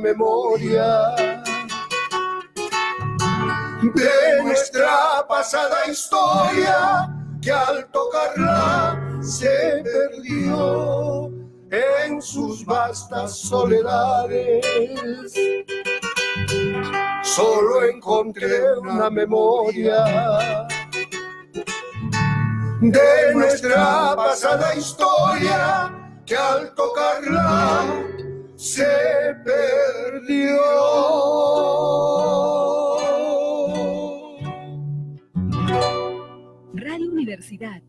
memoria de nuestra pasada historia que al tocarla se perdió en sus vastas soledades. Solo encontré una memoria de nuestra pasada historia que al tocarla se perdió. Radio Universidad.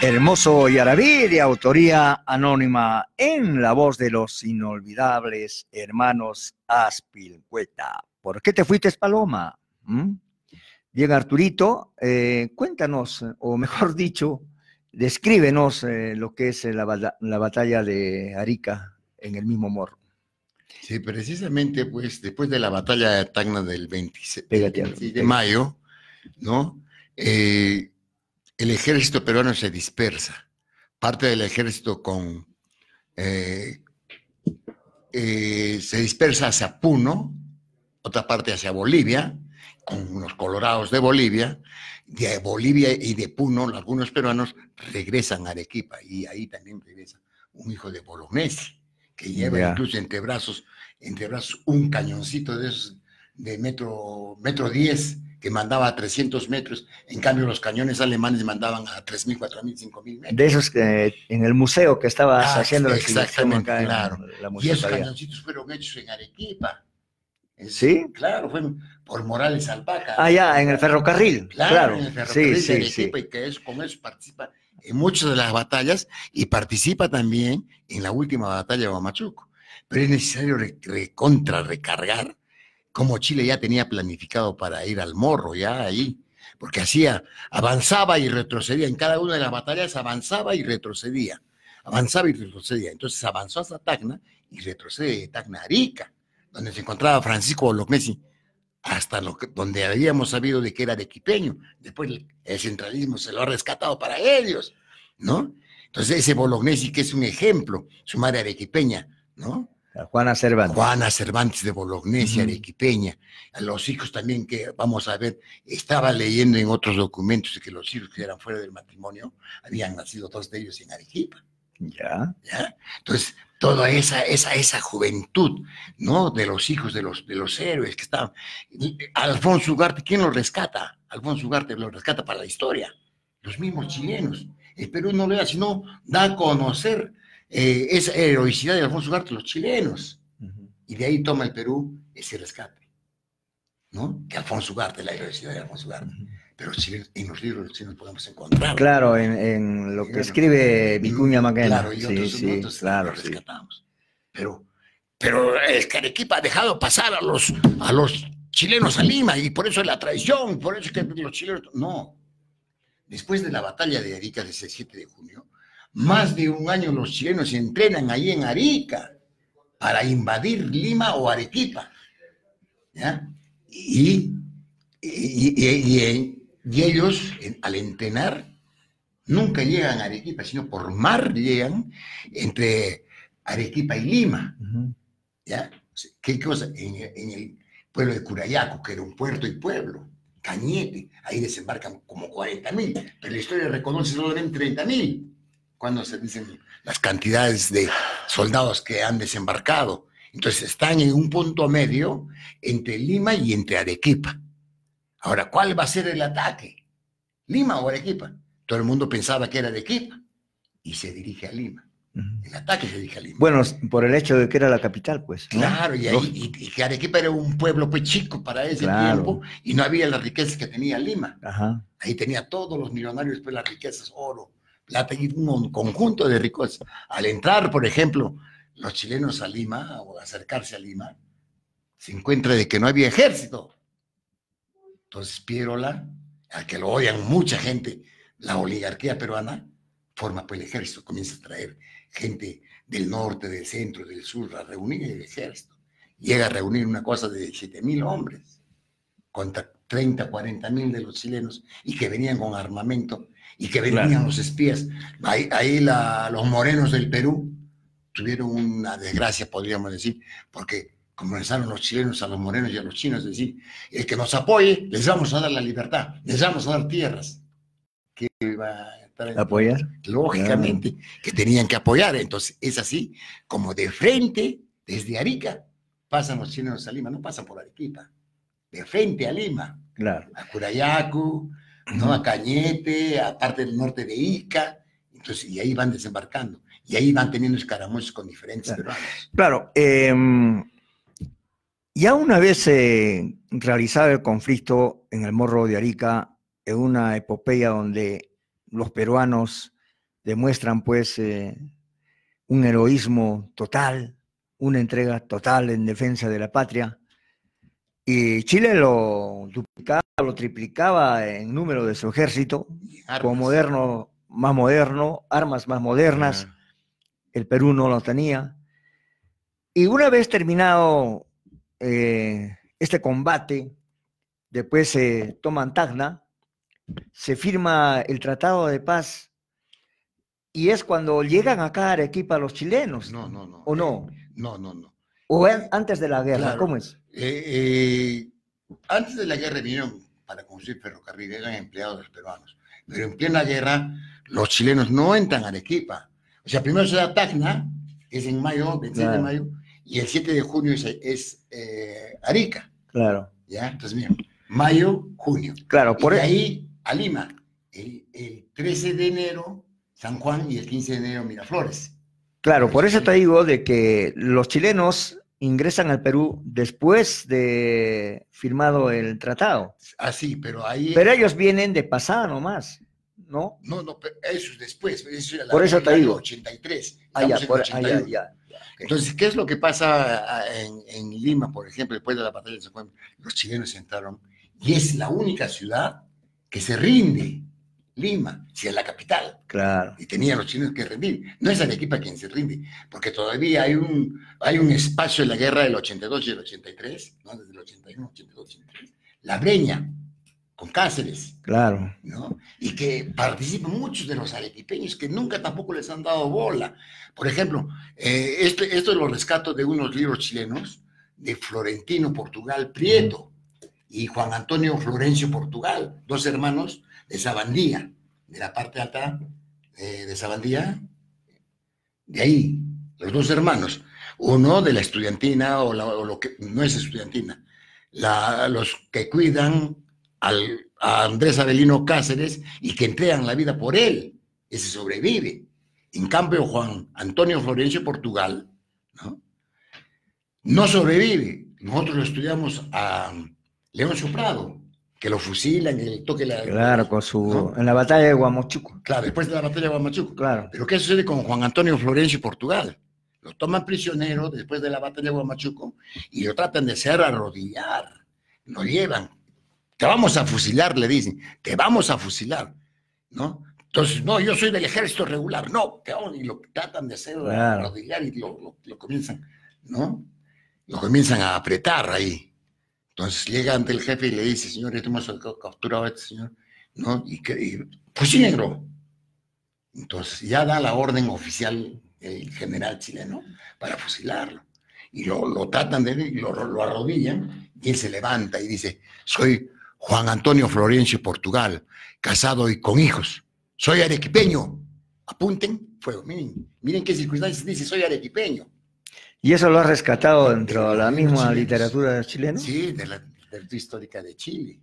Hermoso Yarabí, de autoría anónima, en la voz de los inolvidables hermanos Aspilcueta. ¿Por qué te fuiste, Paloma? ¿Mm? Bien, Arturito, eh, cuéntanos, o mejor dicho, descríbenos eh, lo que es la, bata- la batalla de Arica en el mismo morro. Sí, precisamente, pues, después de la batalla de Tacna del 26, Pégate al- 26 de mayo, ¿no? Eh, el ejército peruano se dispersa. Parte del ejército con eh, eh, se dispersa hacia Puno, otra parte hacia Bolivia, con unos colorados de Bolivia. De Bolivia y de Puno, algunos peruanos regresan a Arequipa y ahí también regresa un hijo de Bolognesi, que lleva incluso entre brazos, entre brazos un cañoncito de esos de metro, metro 10 que mandaba a 300 metros, en cambio los cañones alemanes mandaban a 3.000, 4.000, 5.000 metros. De esos que en el museo que estabas Ah, haciendo la exactamente, acá claro. la Y esos cañoncitos fueron hechos en Arequipa. Es- ¿Sí? Claro, fueron por Morales Alpaca. Ah, ya, en el ferrocarril. Claro, Claro, en el sí, ferrocarril de sí, sí. Arequipa, y que eso, con eso participa en muchas de las batallas y participa también en la última batalla de Huamachuco. Pero es necesario re- recontra recargar como Chile ya tenía planificado para ir al morro, ya ahí, porque hacía, avanzaba y retrocedía, en cada una de las batallas avanzaba y retrocedía, avanzaba y retrocedía. Entonces avanzó hasta Tacna y retrocede de Tacna a Arica, donde se encontraba Francisco Bolognesi, hasta lo que- donde habíamos sabido de que era arequipeño. Después el, centralismo se lo ha rescatado para ellos, ¿no? Entonces, ese Bolognesi que es un ejemplo, su madre arequipeña, ¿no? Juana Cervantes. Juana Cervantes de Bolognesi, Ujú. arequipeña. A los hijos también que, vamos a ver, estaba leyendo en otros documentos que los hijos que eran fuera del matrimonio habían nacido dos de ellos en Arequipa. Ya. ¿ya? Entonces, toda esa, esa, esa juventud, ¿no? De los hijos de los, de los héroes que estaban. Alfonso Ugarte, ¿quién lo rescata? Alfonso Ugarte lo rescata para la historia. Los mismos chilenos. El Perú no le da, sino da a conocer eh, esa heroicidad de Alfonso Ugarte los chilenos. Y de ahí toma el Perú ese rescate, ¿no? Que Alfonso Ugarte, la heroicidad de Alfonso Ugarte. Pero chilenos- en los libros los chilenos podemos encontrar. Claro, en, en lo que Claro. escribe Vicuña Maquena. Claro, y sí, otros, sí, claro, lo sí. rescatamos. Pero, pero el que Arequipa ha dejado pasar a los, a los chilenos a Lima y por eso es la traición, por eso es que los chilenos... No. Después de la batalla de Arica del 7 de junio, más de un año los chilenos se entrenan ahí en Arica para invadir Lima o Arequipa. ¿ya? Y, y- y- y- y ellos, en- al entrenar, nunca llegan a Arequipa, sino por mar llegan entre Arequipa y Lima. ¿Ya? ¿Qué cosa? En, en el pueblo de Curayaco, que era un puerto y pueblo, Cañete, ahí desembarcan como 40 mil, pero la historia reconoce solamente 30 mil, cuando se dicen las cantidades de soldados que han desembarcado. Entonces están en un punto medio entre Lima y entre Arequipa. Ahora, ¿cuál va a ser el ataque? ¿Lima o Arequipa? Todo el mundo pensaba que era Arequipa y se dirige a Lima. El ataque se dirige a Lima. Bueno, por el hecho de que era la capital, pues. ¿no? Claro, y, ahí, y, que Arequipa era un pueblo pues chico para ese Claro. tiempo y no había las riquezas que tenía Lima. Ajá. Ahí tenía todos los millonarios pues las riquezas, oro, plata y un conjunto de riquezas. Al entrar, por ejemplo, los chilenos a Lima o acercarse a Lima, se encuentra de que no había ejército. Entonces Pierola, al que lo odian mucha gente, la oligarquía peruana, forma pues el ejército, comienza a traer gente del norte, del centro, del sur, a reunir el ejército. Llega a reunir una cosa de 7 mil hombres contra 30, 40 mil de los chilenos y que venían con armamento y que venían Claro. los espías. Ahí, ahí la- los morenos del Perú tuvieron una desgracia, podríamos decir, porque comenzaron los chilenos a los morenos y a los chinos a decir, el que nos apoye, les vamos a dar la libertad, les vamos a dar tierras. ¿Qué va a estar en- ¿Apoyar? Lógicamente, que tenían que apoyar. Entonces, es así, como de frente, desde Arica, pasan los chilenos a Lima, no pasan por Arequipa, de frente a Lima, Claro. a Curayacu, ¿no? a Cañete, a parte del norte de Ica, entonces, y ahí van desembarcando, y ahí van teniendo escaramuzas con diferentes peruanos. Claro, em, ya una vez eh, realizado el conflicto en el Morro de Arica, en una epopeya donde los peruanos demuestran pues eh, un heroísmo total, una entrega total en defensa de la patria, y Chile lo duplicaba, lo triplicaba en número de su ejército, con moderno, más moderno, armas más modernas, el Perú no lo tenía. Y una vez terminado eh, este combate, después se toman Tacna, se firma el Tratado de Paz y es cuando llegan acá a Arequipa los chilenos. No, no, no. ¿O no? No, no, no. ¿O an- antes de la guerra? Claro. ¿Cómo es? Eh, eh, antes de la guerra vinieron para construir ferrocarril, eran empleados los peruanos. Pero en plena guerra, los chilenos no entran a Arequipa. O sea, primero se da Tacna, que es en mayo, 26 de Claro. mayo, y el 7 de junio es, es, eh, Arica. Claro. ¿Ya? Entonces, mira, mayo, junio. Claro, por y de e- ahí a Lima. El, el 13 de enero, San Juan, y el 15 de enero, Miraflores. Claro, por eso te digo de que los chilenos ingresan al Perú después de firmado el tratado. Así, pero ahí. Pero ellos vienen de pasada nomás, ¿no? No, no, pero eso es después. Eso era la- Por eso te digo. 83. Ah, ya, por- ah, ya, 81. ya, Entonces, ¿qué es lo que pasa en, en Lima, por ejemplo, después de la batalla de San Juan? Los chilenos entraron y es la única ciudad que se rinde. Lima, si es la capital. Claro. Y tenían los chilenos que rendir. No es Arequipa quien se rinde, porque todavía hay un, hay un espacio en la guerra del 82 y el 83, ¿no? desde el 81, 82, 83. La Breña, con Cáceres. Claro. ¿no? Y que participan muchos de los arequipeños que nunca tampoco les han dado bola. Por ejemplo, eh, este, esto lo rescato de unos libros chilenos de Florentino Portugal Prieto y Juan Antonio Florencio Portugal, dos hermanos de Sabandía, de la parte alta eh, de Sabandía, de ahí, los dos hermanos. Uno de la estudiantina o, lo que no es estudiantina, los que cuidan al, a Andrés Avelino Cáceres y que entregan la vida por él. Ese sobrevive. En cambio, Juan Antonio Florencio Portugal, ¿no? No sobrevive. Nosotros lo estudiamos a León Soprado, que lo fusilan y le toque la... Claro, con su... en la batalla de Guamachuco. Claro, después de la batalla de Guamachuco. Claro. Pero ¿qué sucede con Juan Antonio Florencio Portugal? Lo toman prisionero después de la batalla de Guamachuco y lo tratan de hacer arrodillar. Lo llevan te vamos a fusilar, le dicen, te vamos a fusilar, ¿no? Entonces, no, yo soy del ejército regular, no, y lo tratan de hacer y lo, comienzan, ¿no? Lo comienzan a apretar ahí. Entonces llega ante el jefe y le dice, señor, hemos capturado a este señor, ¿no? Y, que, negro. Entonces ya da la orden oficial el general chileno para fusilarlo. Y lo, tratan de, lo, lo arrodillan y él se levanta y dice, soy Juan Antonio Florencio Portugal, casado y con hijos. Soy arequipeño. Apunten, fuego. Miren, miren qué circunstancias dice, soy arequipeño. ¿Y eso lo ha rescatado dentro de la misma literatura chilena? Sí, de la literatura histórica de Chile,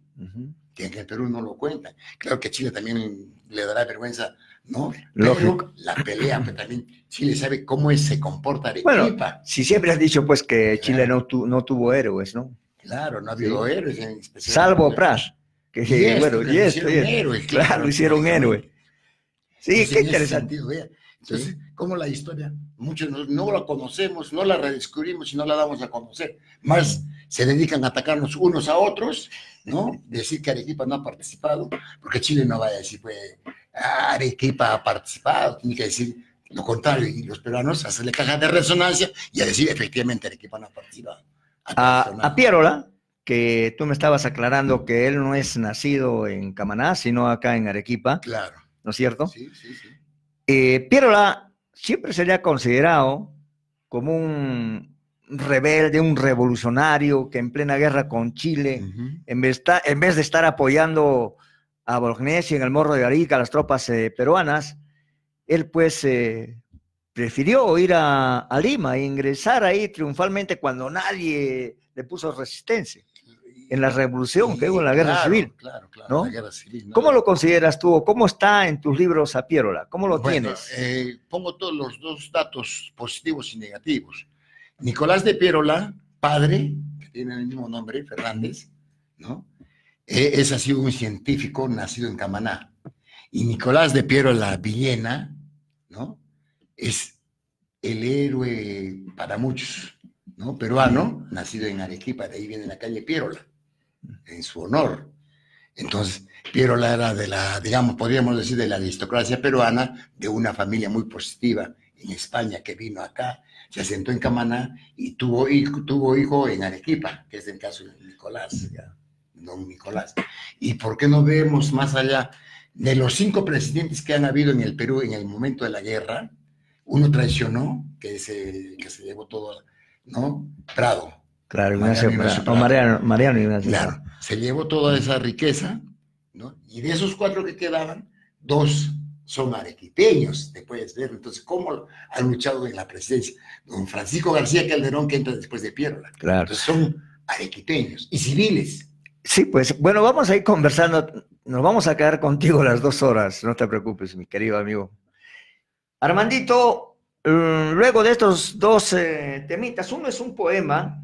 que en el Perú no lo cuentan. Claro que Chile también le dará vergüenza, ¿no? Lógico. la pelea, pero también Chile sabe cómo se comporta Arequipa. Bueno, si siempre has dicho pues que Chile no, no tuvo héroes, ¿no? Claro, no ha habido héroes en especial. Salvo Pras, que y bueno, y esto, hicieron héroe, claro, claro, hicieron héroe. Sí, qué interesante. Entonces, como la historia, muchos no, no, la conocemos, no la redescubrimos y no la damos a conocer. Más se dedican a atacarnos unos a otros, ¿no? Decir que Arequipa no ha participado, porque Chile no va a decir, pues, Arequipa ha participado, tiene que decir lo contrario, y los peruanos hacerle caja de resonancia y a decir, efectivamente, Arequipa no ha participado a, a Pierola, que tú me estabas aclarando que él no es nacido en Camaná, sino acá en Arequipa. Claro. ¿No es cierto? Sí, sí, sí. Eh, Pierola siempre sería considerado como un rebelde, un revolucionario que en plena guerra con Chile, en, vez en, vez de estar apoyando a Bolognesi en el Morro de Arica, las tropas eh, peruanas, él pues eh, prefirió ir a, Lima e ingresar ahí triunfalmente cuando nadie le puso resistencia. En la revolución, que hubo en la guerra civil. Claro, claro, la guerra civil. ¿Cómo lo consideras tú? ¿Cómo está en tus libros a Pierola? ¿Cómo lo tienes? Eh, pongo todos los dos datos positivos y negativos. Nicolás de Pierola, padre, que tiene el mismo nombre, Fernández, ¿no? Eh, es así un científico nacido en Camaná. Y Nicolás de Pierola Villena, ¿no? Es el héroe para muchos, ¿no? Peruano, nacido en Arequipa, de ahí viene la calle Pierola, en su honor. Entonces, Pierola era de la, digamos, podríamos decir, de la aristocracia peruana, de una familia muy positiva en España que vino acá, se asentó en Camaná y tuvo hijo, tuvo hijo en Arequipa, que es el caso de Nicolás, don Nicolás. ¿Y por qué no vemos más allá de los cinco presidentes que han habido en el Perú en el momento de la guerra? Uno traicionó, que se, que se llevó todo, ¿no? Prado. Claro, Ignacio, Mariano, Mariano, Ignacio. Claro, se llevó toda esa riqueza, ¿no? Y de esos cuatro que quedaban, dos son arequipeños, te puedes ver. Entonces, ¿cómo ha luchado en la presidencia? Don Francisco García Calderón, que entra después de Pierola. Claro. Entonces, son arequipeños y civiles. Sí, pues, bueno, vamos a ir conversando. Nos vamos a quedar contigo las dos horas, no te preocupes, mi querido amigo. Armandito, mm, luego de estos dos eh, temitas, uno es un poema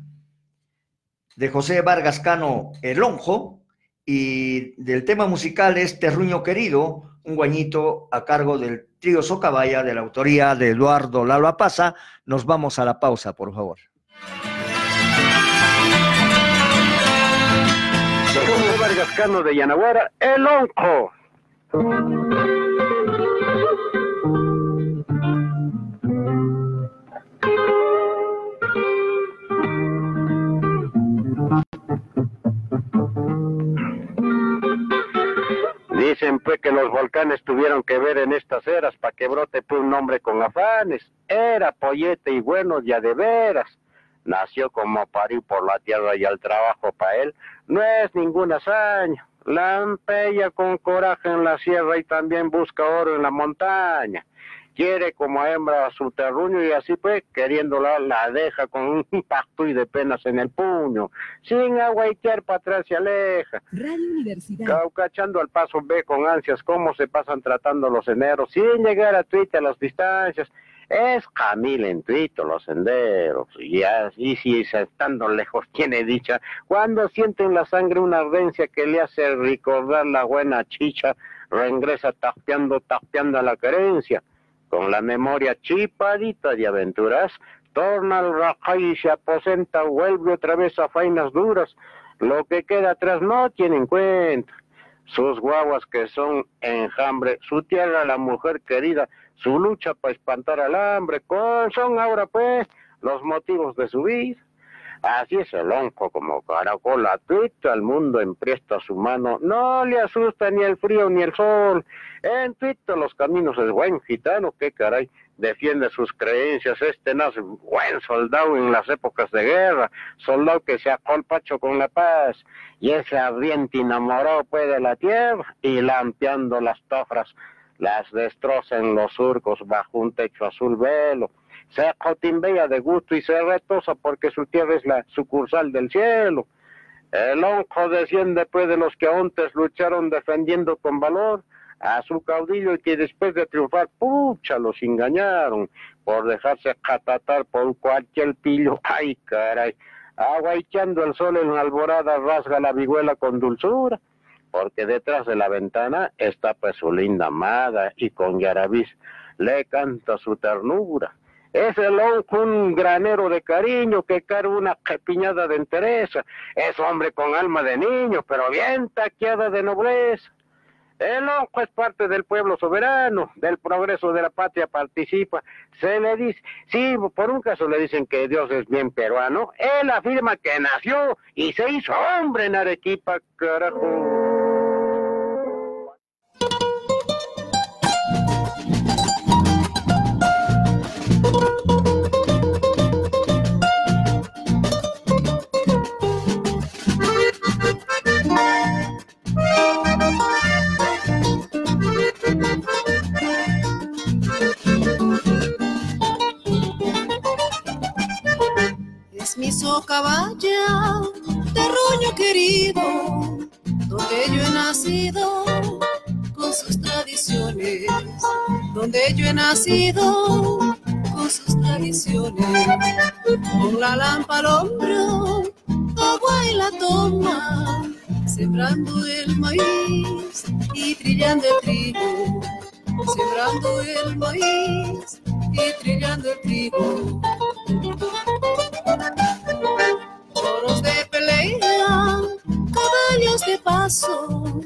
de José Vargas Cano El Lonjo, y del tema musical es Terruño Querido, un guañito a cargo del trío Socabaya de la autoría de Eduardo Lalo Pasa. Nos vamos a la pausa, por favor. José Vargas Cano de Yanaguara, El. Posible que los volcanes tuvieron que ver en estas eras para que brote pues, un hombre con afanes? Era pollete y bueno ya de veras. Nació como parió por la tierra y el trabajo para él no es ninguna hazaña. Lampeya con coraje en la sierra y también busca oro en la montaña quiere como hembra a su terruño y así pues, queriéndola, la deja con un pacto y de penas en el puño. Sin aguaitear para atrás se aleja. Radio Universidad. Caucachando al paso ve con ansias cómo se pasan tratando los eneros, sin llegar a Twitter a las distancias. Es Camil en Twitter los senderos, y así si estando lejos tiene dicha, cuando siente en la sangre una ardencia que le hace recordar la buena chicha, reingresa tapeando, tapeando a la querencia con la memoria chipadita de aventuras, torna al raja y se aposenta, vuelve otra vez a fainas duras. Lo que queda atrás no tiene en cuenta. Sus guaguas que son enjambre, su tierra la mujer querida, su lucha para espantar al hambre, son ahora pues los motivos de su vida. Así es el onco como caracol tuito al mundo empresta su mano, no le asusta ni el frío ni el sol. En tuito los caminos es buen gitano, qué caray, defiende sus creencias, este nace buen soldado en las épocas de guerra, soldado que se acolpacho con la paz, y ese ardiente enamorado puede de la tierra, y lampeando las tofras, las destroza en los surcos bajo un techo azul velo se cotimbea de gusto y se retosa porque su tierra es la sucursal del cielo. El onco desciende pues de los que antes lucharon defendiendo con valor a su caudillo y que después de triunfar, pucha, los engañaron por dejarse catatar por cualquier pillo. Ay, caray. Aguaichando el sol en alborada rasga la vihuela con dulzura, porque detrás de la ventana está pues su linda amada y con yarabís le canta su ternura. Es el un granero de cariño que carga una piñada de entereza. Es hombre con alma de niño, pero bien taqueada de nobleza. El onco es parte del pueblo soberano, del progreso de la patria participa. Se le dice, sí, por un caso le dicen que Dios es bien peruano. Él afirma que nació y se hizo hombre en Arequipa, carajo. Mi socaballa, terruño querido, donde yo he nacido con sus tradiciones, donde yo he nacido con sus tradiciones, con la lámpara al hombro, agua y la toma, sembrando el maíz y trillando el trigo, sembrando el maíz y trillando el trigo. De pelea, caballos de paso,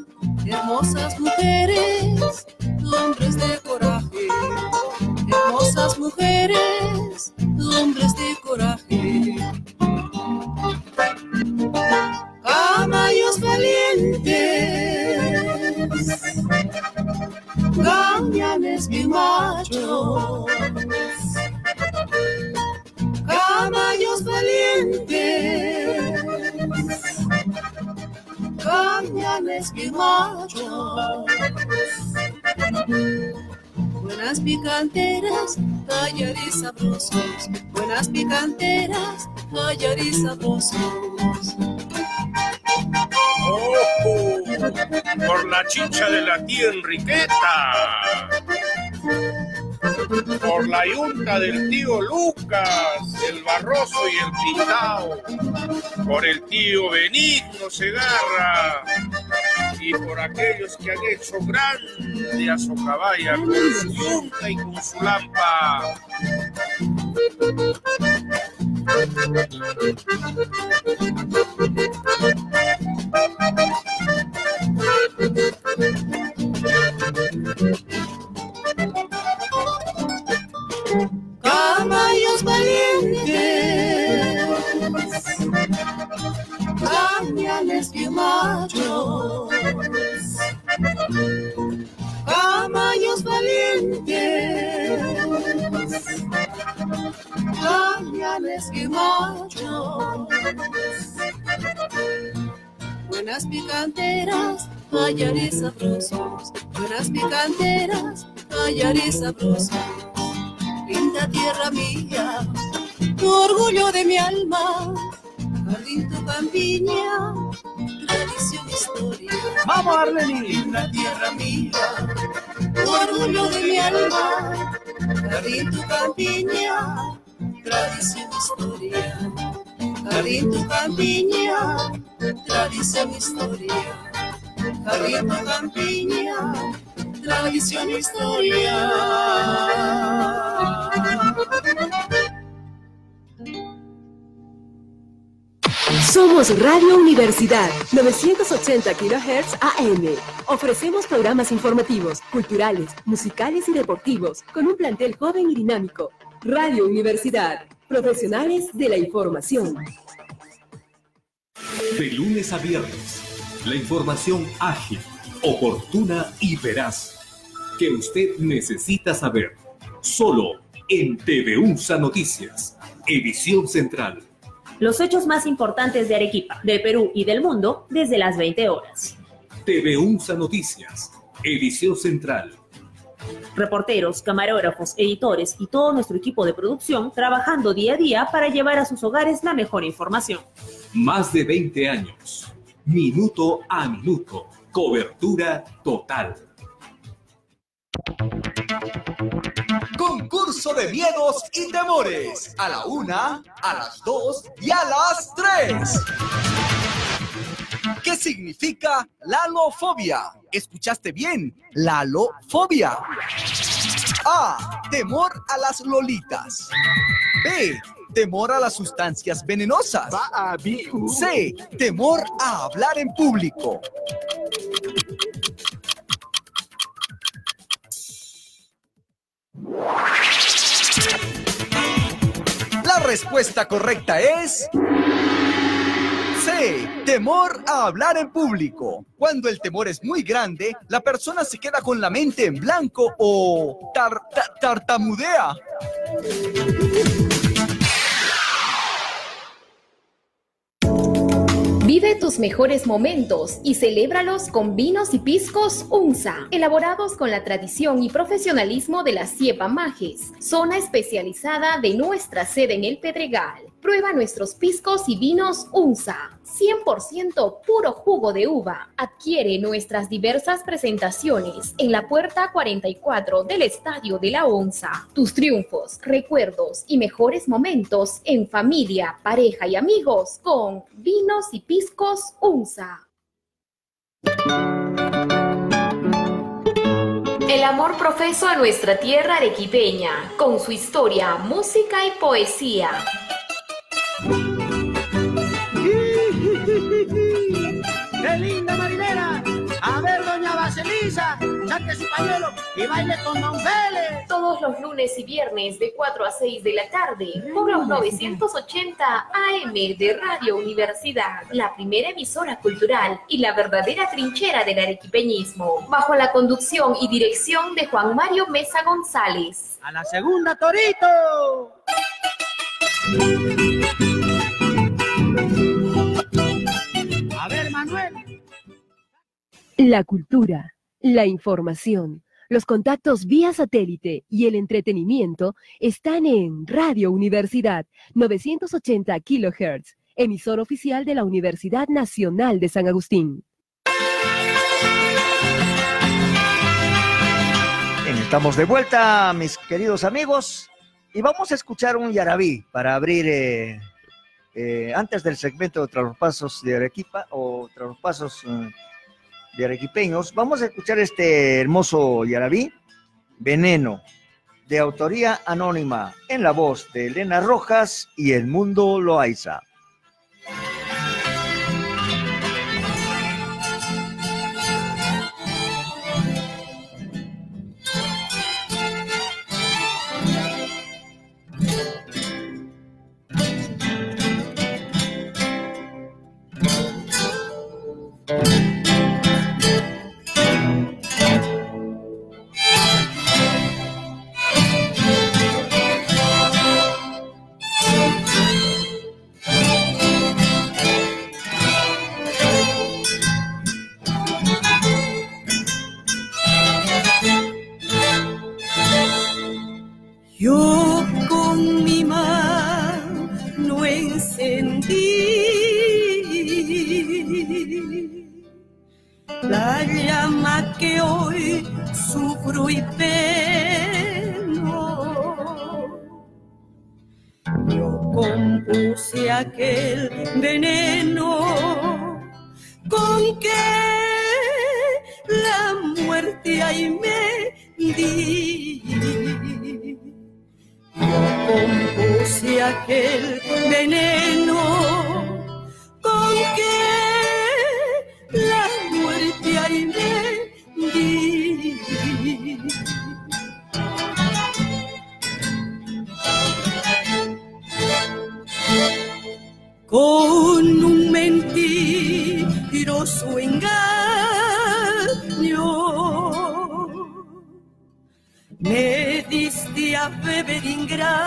hermosas mujeres, hombres de coraje, hermosas mujeres, hombres de coraje. Caballos valientes, gañanes bien machos caballos valientes, cañanes machos. Buenas picanteras, callar y sabrosos. Buenas picanteras, callar y sabrosos. ¡Ojo! Por la chicha de la tía Enriqueta por la yunta del tío Lucas, el Barroso y el Pintao, por el tío Benigno Segarra y por aquellos que han hecho grande a Socabaya con su yunta y con su lampa caballos valientes, cambiales bien machos, caballos valientes, cambiales bien machos. Buenas picanteras, y sabrosos, buenas picanteras, y sabrosos. Linda tierra mía, tu orgullo de mi alma. Jardín tu campiña, tradición, historia. Vamos, Arleni. Linda tierra mía, tu orgullo de mi alma. Jardín tu campiña, tradición, historia. Jardín tu campiña, tradición, historia. Jardín tu campiña, tradición, historia. Somos Radio Universidad 980 kHz AM. Ofrecemos programas informativos, culturales, musicales y deportivos con un plantel joven y dinámico. Radio Universidad, profesionales de la información. De lunes a viernes, la información ágil, oportuna y veraz que usted necesita saber. Solo en TV UNSA Noticias, edición central. Los hechos más importantes de Arequipa, del Perú y del mundo desde las 20 horas. TV UNSA Noticias, edición central. Reporteros, camarógrafos, editores y todo nuestro equipo de producción trabajando día a día para llevar a sus hogares la mejor información. Más de 20 años. Minuto a minuto. Cobertura total. Concurso de miedos y temores. A la una, a las dos y a las tres. ¿Qué significa lalofobia? ¿Escuchaste bien? Lalofobia. A. Temor a las lolitas. B. Temor a las sustancias venenosas. C. Temor a hablar en público. Respuesta correcta es... C. Temor a hablar en público. Cuando el temor es muy grande, la persona se queda con la mente en blanco o tar- ta- tartamudea. Vive tus mejores momentos y celébralos con vinos y piscos UNSA, elaborados con la tradición y profesionalismo de la Siepa Majes, zona especializada de nuestra sede en el Pedregal. Prueba nuestros piscos y vinos UNSA, 100% puro jugo de uva. Adquiere nuestras diversas presentaciones en la puerta 44 del Estadio de la ONSA. Tus triunfos, recuerdos y mejores momentos en familia, pareja y amigos con vinos y piscos UNSA. El amor profeso a nuestra tierra arequipeña, con su historia, música y poesía. Saque su pañuelo y baile con Don Félix. Todos los lunes y viernes de 4 a 6 de la tarde por los 980 AM de Radio Universidad, la primera emisora cultural y la verdadera trinchera del arequipeñismo, bajo la conducción y dirección de Juan Mario Mesa González. ¡A la segunda, Torito! A ver, Manuel. La cultura, la información, los contactos vía satélite y el entretenimiento están en Radio Universidad 980 kHz, emisor oficial de la Universidad Nacional de San Agustín. Estamos de vuelta, mis queridos amigos, y vamos a escuchar un yarabí para abrir, eh, eh, antes del segmento de Traspasos de Arequipa o Traspasos eh, de Arequipeños, vamos a escuchar este hermoso yarabí, Veneno, de autoría anónima, en la voz de Elena Rojas y Yo con mi mano encendí la llama que hoy sufro y peno. Yo compuse aquel veneno con que la muerte ahí me di. Yo compuse aquel veneno con que la muerte ahí me di. Con un mentiroso engaño me diste a beber ingrato.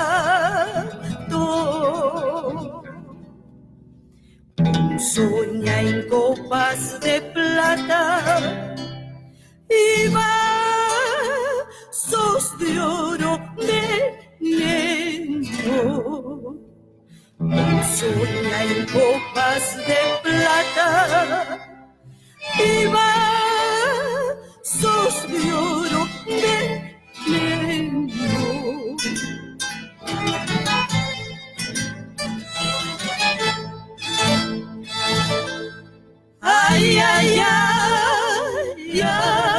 Soña en copas de plata y vasos de oro veneno. Soña en copas de plata y vasos de oro veneno. Ay, ay, ay, ay.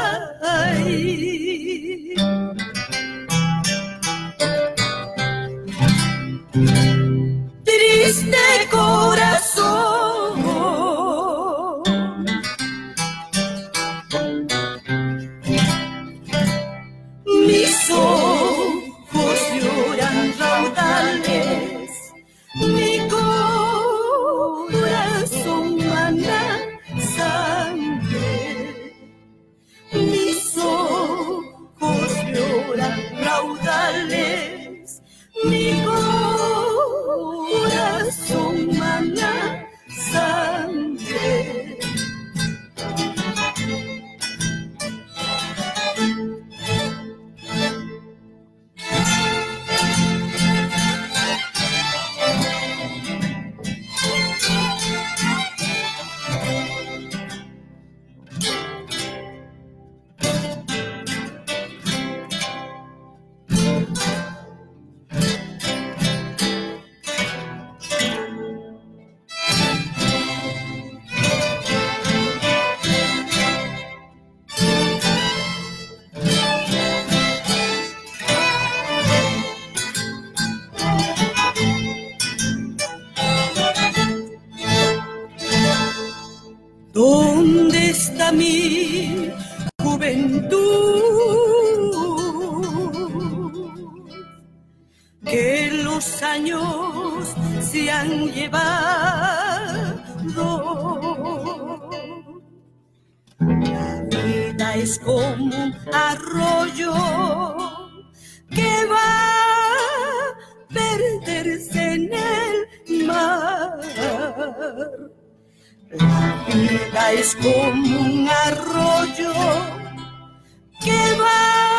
Como un arroyo que va a perderse en el mar. La vida es como un arroyo que va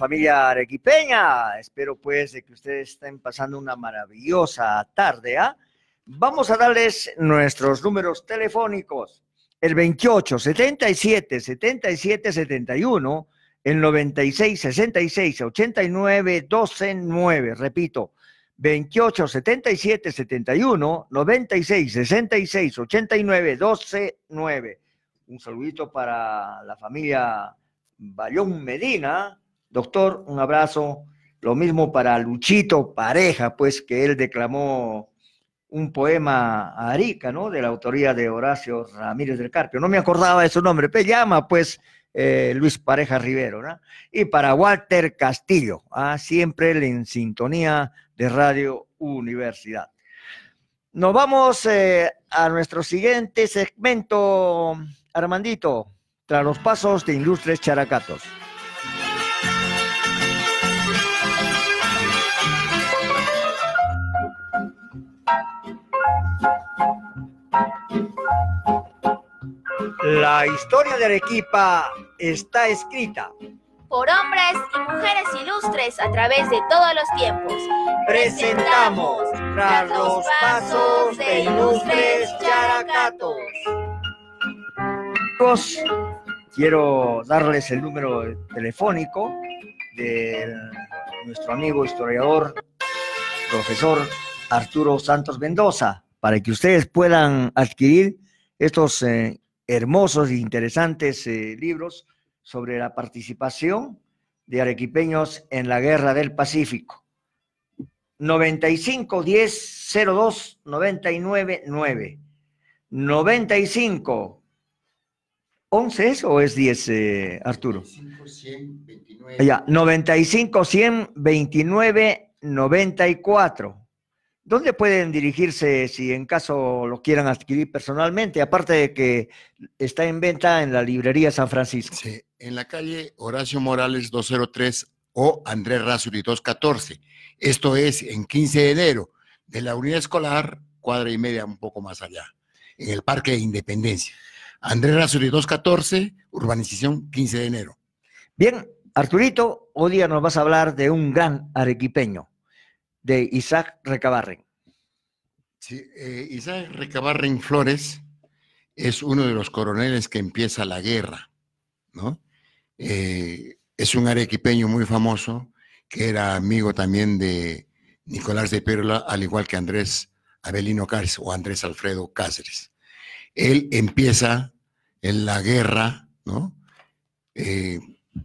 familia arequipeña. Espero pues de que ustedes estén pasando una maravillosa tarde, ¿ah? Vamos a darles nuestros números telefónicos. El 28 77 77 71, el 96 66 89 12 9. Repito, 28 77 71 96 66 89 12 9. Un saludito para la familia Bayón Medina. Doctor, un abrazo. Lo mismo para Luchito Pareja, pues que él declamó un poema a Arica, ¿no? De la autoría de Horacio Ramírez del Carpio. No me acordaba de su nombre, pero llama, pues, eh, Luis Pareja Rivero, ¿no? Y para Walter Castillo, ¿ah? siempre en sintonía de Radio Universidad. Nos vamos eh, a nuestro siguiente segmento, Armandito, tras los pasos de Ilustres Characatos. La historia de Arequipa está escrita por hombres y mujeres ilustres a través de todos los tiempos. Presentamos tras los pasos de ilustres characatos. Quiero darles el número telefónico de nuestro amigo historiador, profesor Arturo Santos Mendoza, para que ustedes puedan adquirir estos eh, hermosos e interesantes eh, libros sobre la participación de arequipeños en la Guerra del Pacífico. 95 10 02 99 9. 95 11 es o es 10 eh, Arturo? 95 100 29. Ya, 95 100 29 94. ¿Dónde pueden dirigirse si en caso lo quieran adquirir personalmente? Aparte de que está en venta en la librería San Francisco. Sí, en la calle Horacio Morales 203 o Andrés Razuri 214. Esto es en 15 de enero de la unidad escolar, cuadra y media un poco más allá, en el Parque de Independencia. Andrés Razuri 214, urbanización 15 de enero. Bien, Arturito, hoy día nos vas a hablar de un gran arequipeño de Isaac Recabarren. Eh, Isaac Recabarren Flores es uno de los coroneles que empieza la guerra, ¿no? Eh, es un arequipeño muy famoso que era amigo también de Nicolás de Pérola, al igual que Andrés Abelino Cáceres o Andrés Alfredo Cáceres. Él empieza en la guerra, ¿no? Eh,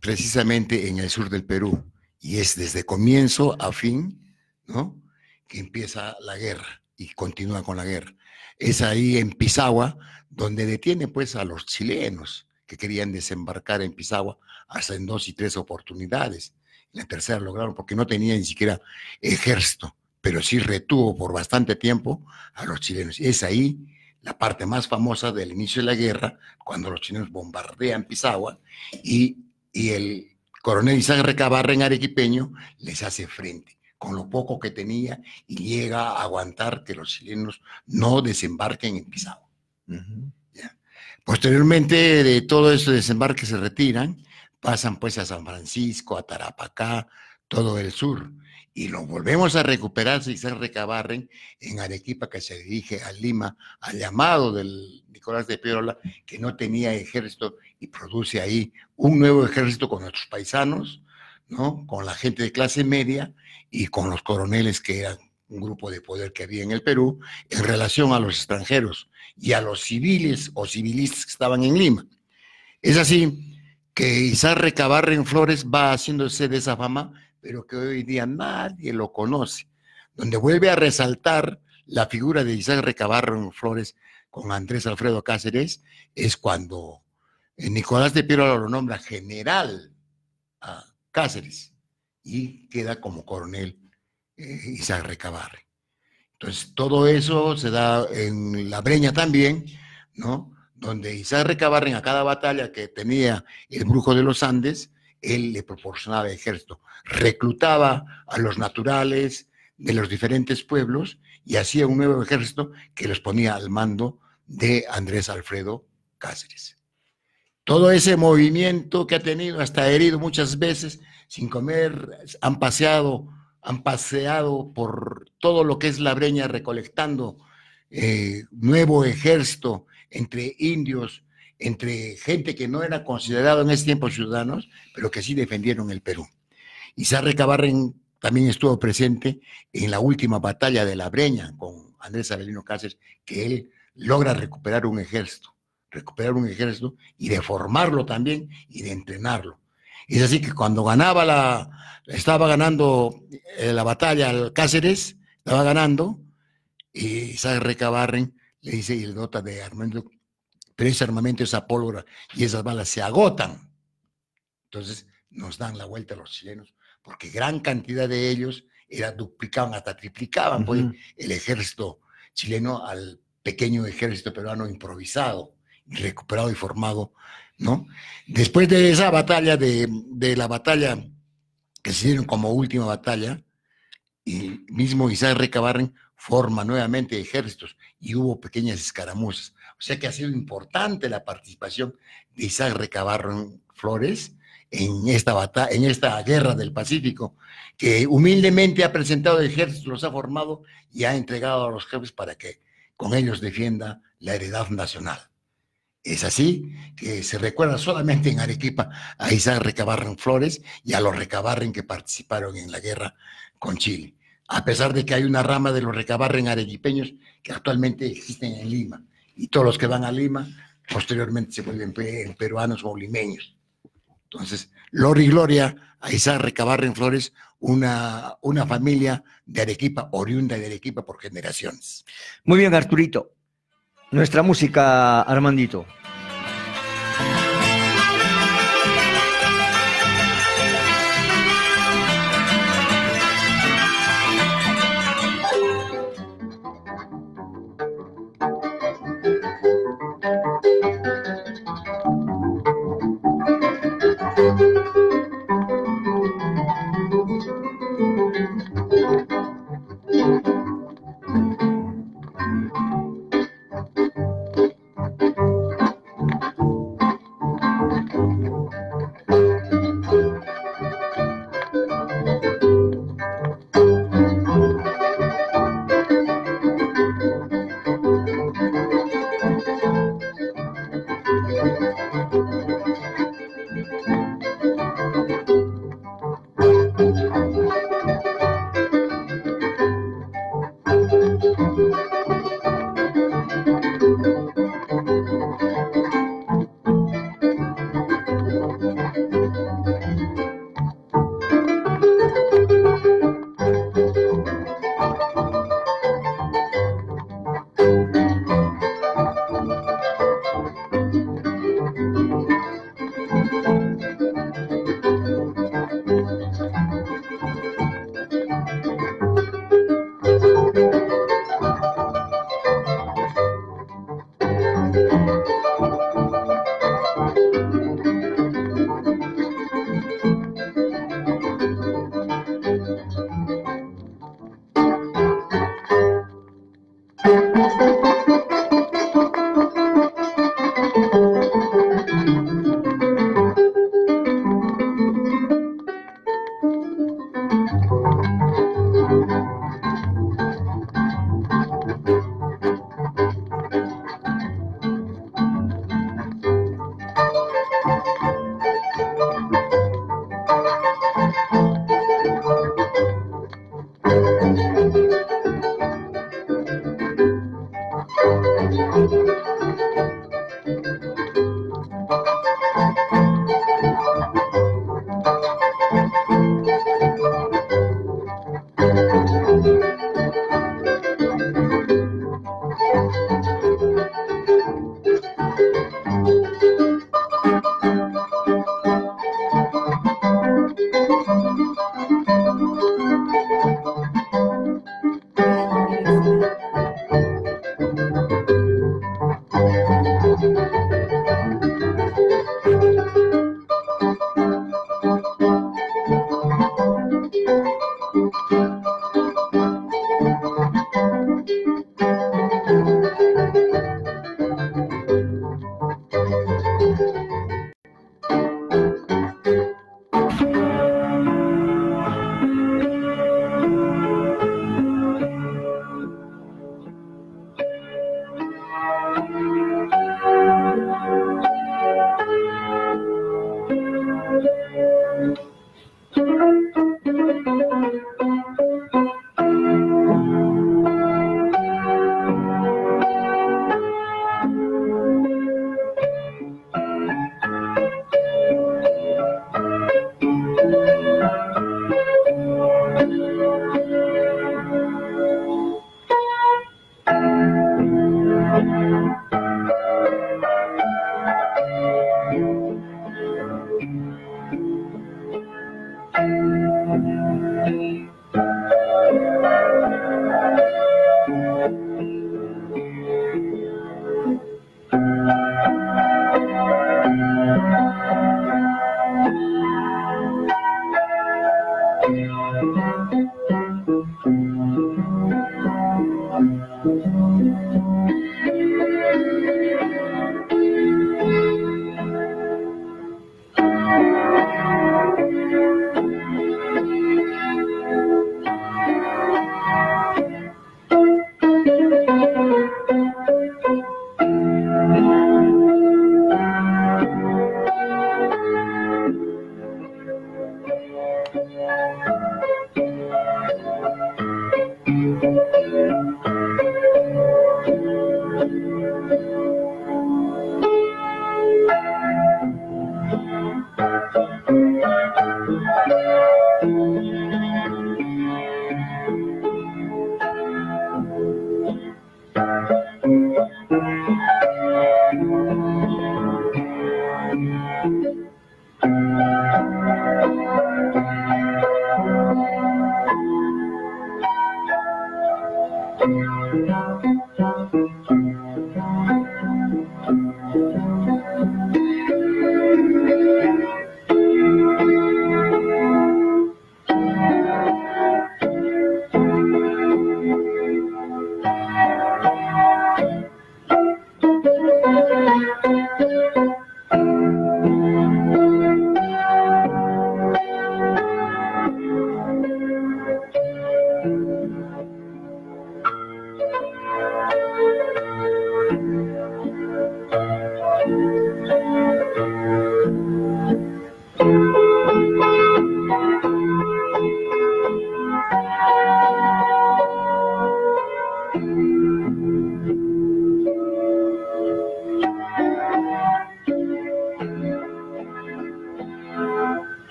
precisamente en el sur del Perú, y es desde comienzo a fin ¿no? Que empieza la guerra y continúa con la guerra. Es ahí en Pisagua donde detiene pues a los chilenos que querían desembarcar en Pisagua hasta en dos y tres oportunidades. La tercera lograron porque no tenía ni siquiera ejército, pero sí retuvo por bastante tiempo a los chilenos. Es ahí la parte más famosa del inicio de la guerra, cuando los chilenos bombardean Pisagua y, y el coronel Isaac Recabarren Arequipeño les hace frente con lo poco que tenía y llega a aguantar que los chilenos no desembarquen en Pisagua. Posteriormente de todo ese desembarque se retiran, pasan pues a San Francisco, a Tarapacá, todo el sur, y lo volvemos a recuperar si se recabarren en Arequipa, que se dirige a Lima, al llamado del Nicolás de Pérola, que no tenía ejército y produce ahí un nuevo ejército con nuestros paisanos, ¿no? Con la gente de clase media y con los coroneles que eran un grupo de poder que había en el Perú en relación a los extranjeros y a los civiles o civilistas que estaban en Lima. Es así que Isaac Recabarren Flores va haciéndose de esa fama, pero que hoy día nadie lo conoce, donde vuelve a resaltar la figura de Isaac Recabarren Flores con Andrés Alfredo Cáceres, es cuando Nicolás de Piero lo nombra general a Cáceres y queda como coronel eh, Isaac Recabarre. Entonces, todo eso se da en la Breña también, ¿no? Donde Isaac Recabarren a cada batalla que tenía el brujo de los Andes, él le proporcionaba ejército, reclutaba a los naturales de los diferentes pueblos y hacía un nuevo ejército que los ponía al mando de Andrés Alfredo Cáceres. Todo ese movimiento que ha tenido, hasta herido muchas veces, sin comer, han paseado, han paseado por todo lo que es la breña recolectando eh, nuevo ejército entre indios, entre gente que no era considerado en ese tiempo ciudadanos, pero que sí defendieron el Perú. Isaac Recabarren también estuvo presente en la última batalla de la Breña con Andrés Avelino Cáceres, que él logra recuperar un ejército, recuperar un ejército y de formarlo también y de entrenarlo. Es así que cuando ganaba la, estaba ganando eh, la batalla al Cáceres, estaba ganando, y Isaac Recabarren le dice y le nota de armamento, pero ese armamento, esa pólvora y esas balas se agotan. Entonces nos dan la vuelta a los chilenos porque gran cantidad de ellos era, duplicaban, hasta triplicaban pues, el ejército chileno al pequeño ejército peruano improvisado, recuperado y formado, ¿no? Después de esa batalla, de, la batalla que se dieron como última batalla, y mismo Isaac Recabarren forma nuevamente ejércitos y hubo pequeñas escaramuzas. O sea que ha sido importante la participación de Isaac Recabarren Flores en esta, batalla, en esta guerra del Pacífico, que humildemente ha presentado el ejército, los ha formado y ha entregado a los jefes para que con ellos defienda la heredad nacional. Es así que se recuerda solamente en Arequipa a Isaac Recabarren Flores y a los Recabarren que participaron en la guerra con Chile, a pesar de que hay una rama de los Recabarren arequipeños que actualmente existen en Lima, y todos los que van a Lima posteriormente se vuelven peruanos o limeños. Entonces, Lori Gloria, a Isaac Recabarren Flores, una, una familia de Arequipa, oriunda de Arequipa por generaciones. Muy bien, Arturito. Nuestra música, Armandito.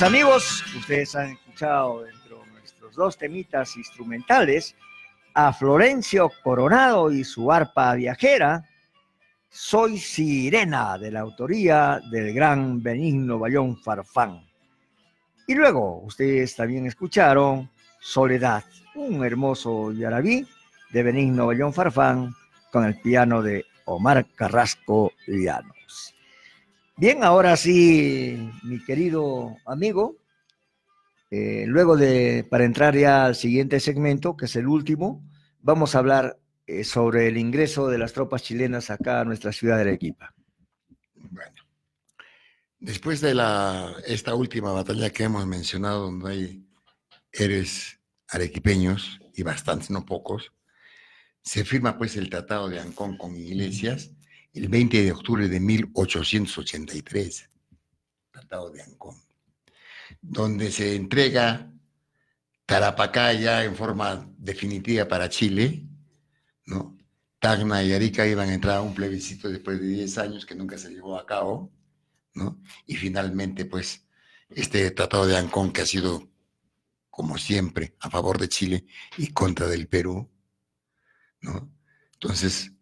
Amigos, ustedes han escuchado dentro de nuestros dos temitas instrumentales a Florencio Coronado y su arpa viajera, Soy Sirena, de la autoría del gran Benigno Bayón Farfán. Y luego ustedes también escucharon Soledad, un hermoso yarabí de Benigno Bayón Farfán con el piano de Omar Carrasco Llanos. Bien, ahora sí, mi querido amigo, eh, luego de, para entrar ya al siguiente segmento, que es el último, vamos a hablar eh, sobre el ingreso de las tropas chilenas acá a nuestra ciudad de Arequipa. Después de la, esta última batalla que hemos mencionado, donde hay héroes arequipeños y bastantes, no pocos, se firma pues el Tratado de Ancón con Iglesias el 20 de octubre de 1883, Tratado de Ancón, donde se entrega Tarapacá ya en forma definitiva para Chile, ¿no? Tacna y Arica iban a entrar a un plebiscito después de 10 años que nunca se llevó a cabo, ¿no? Y finalmente, pues, este Tratado de Ancón que ha sido, como siempre, a favor de Chile y contra del Perú, ¿no? Entonces,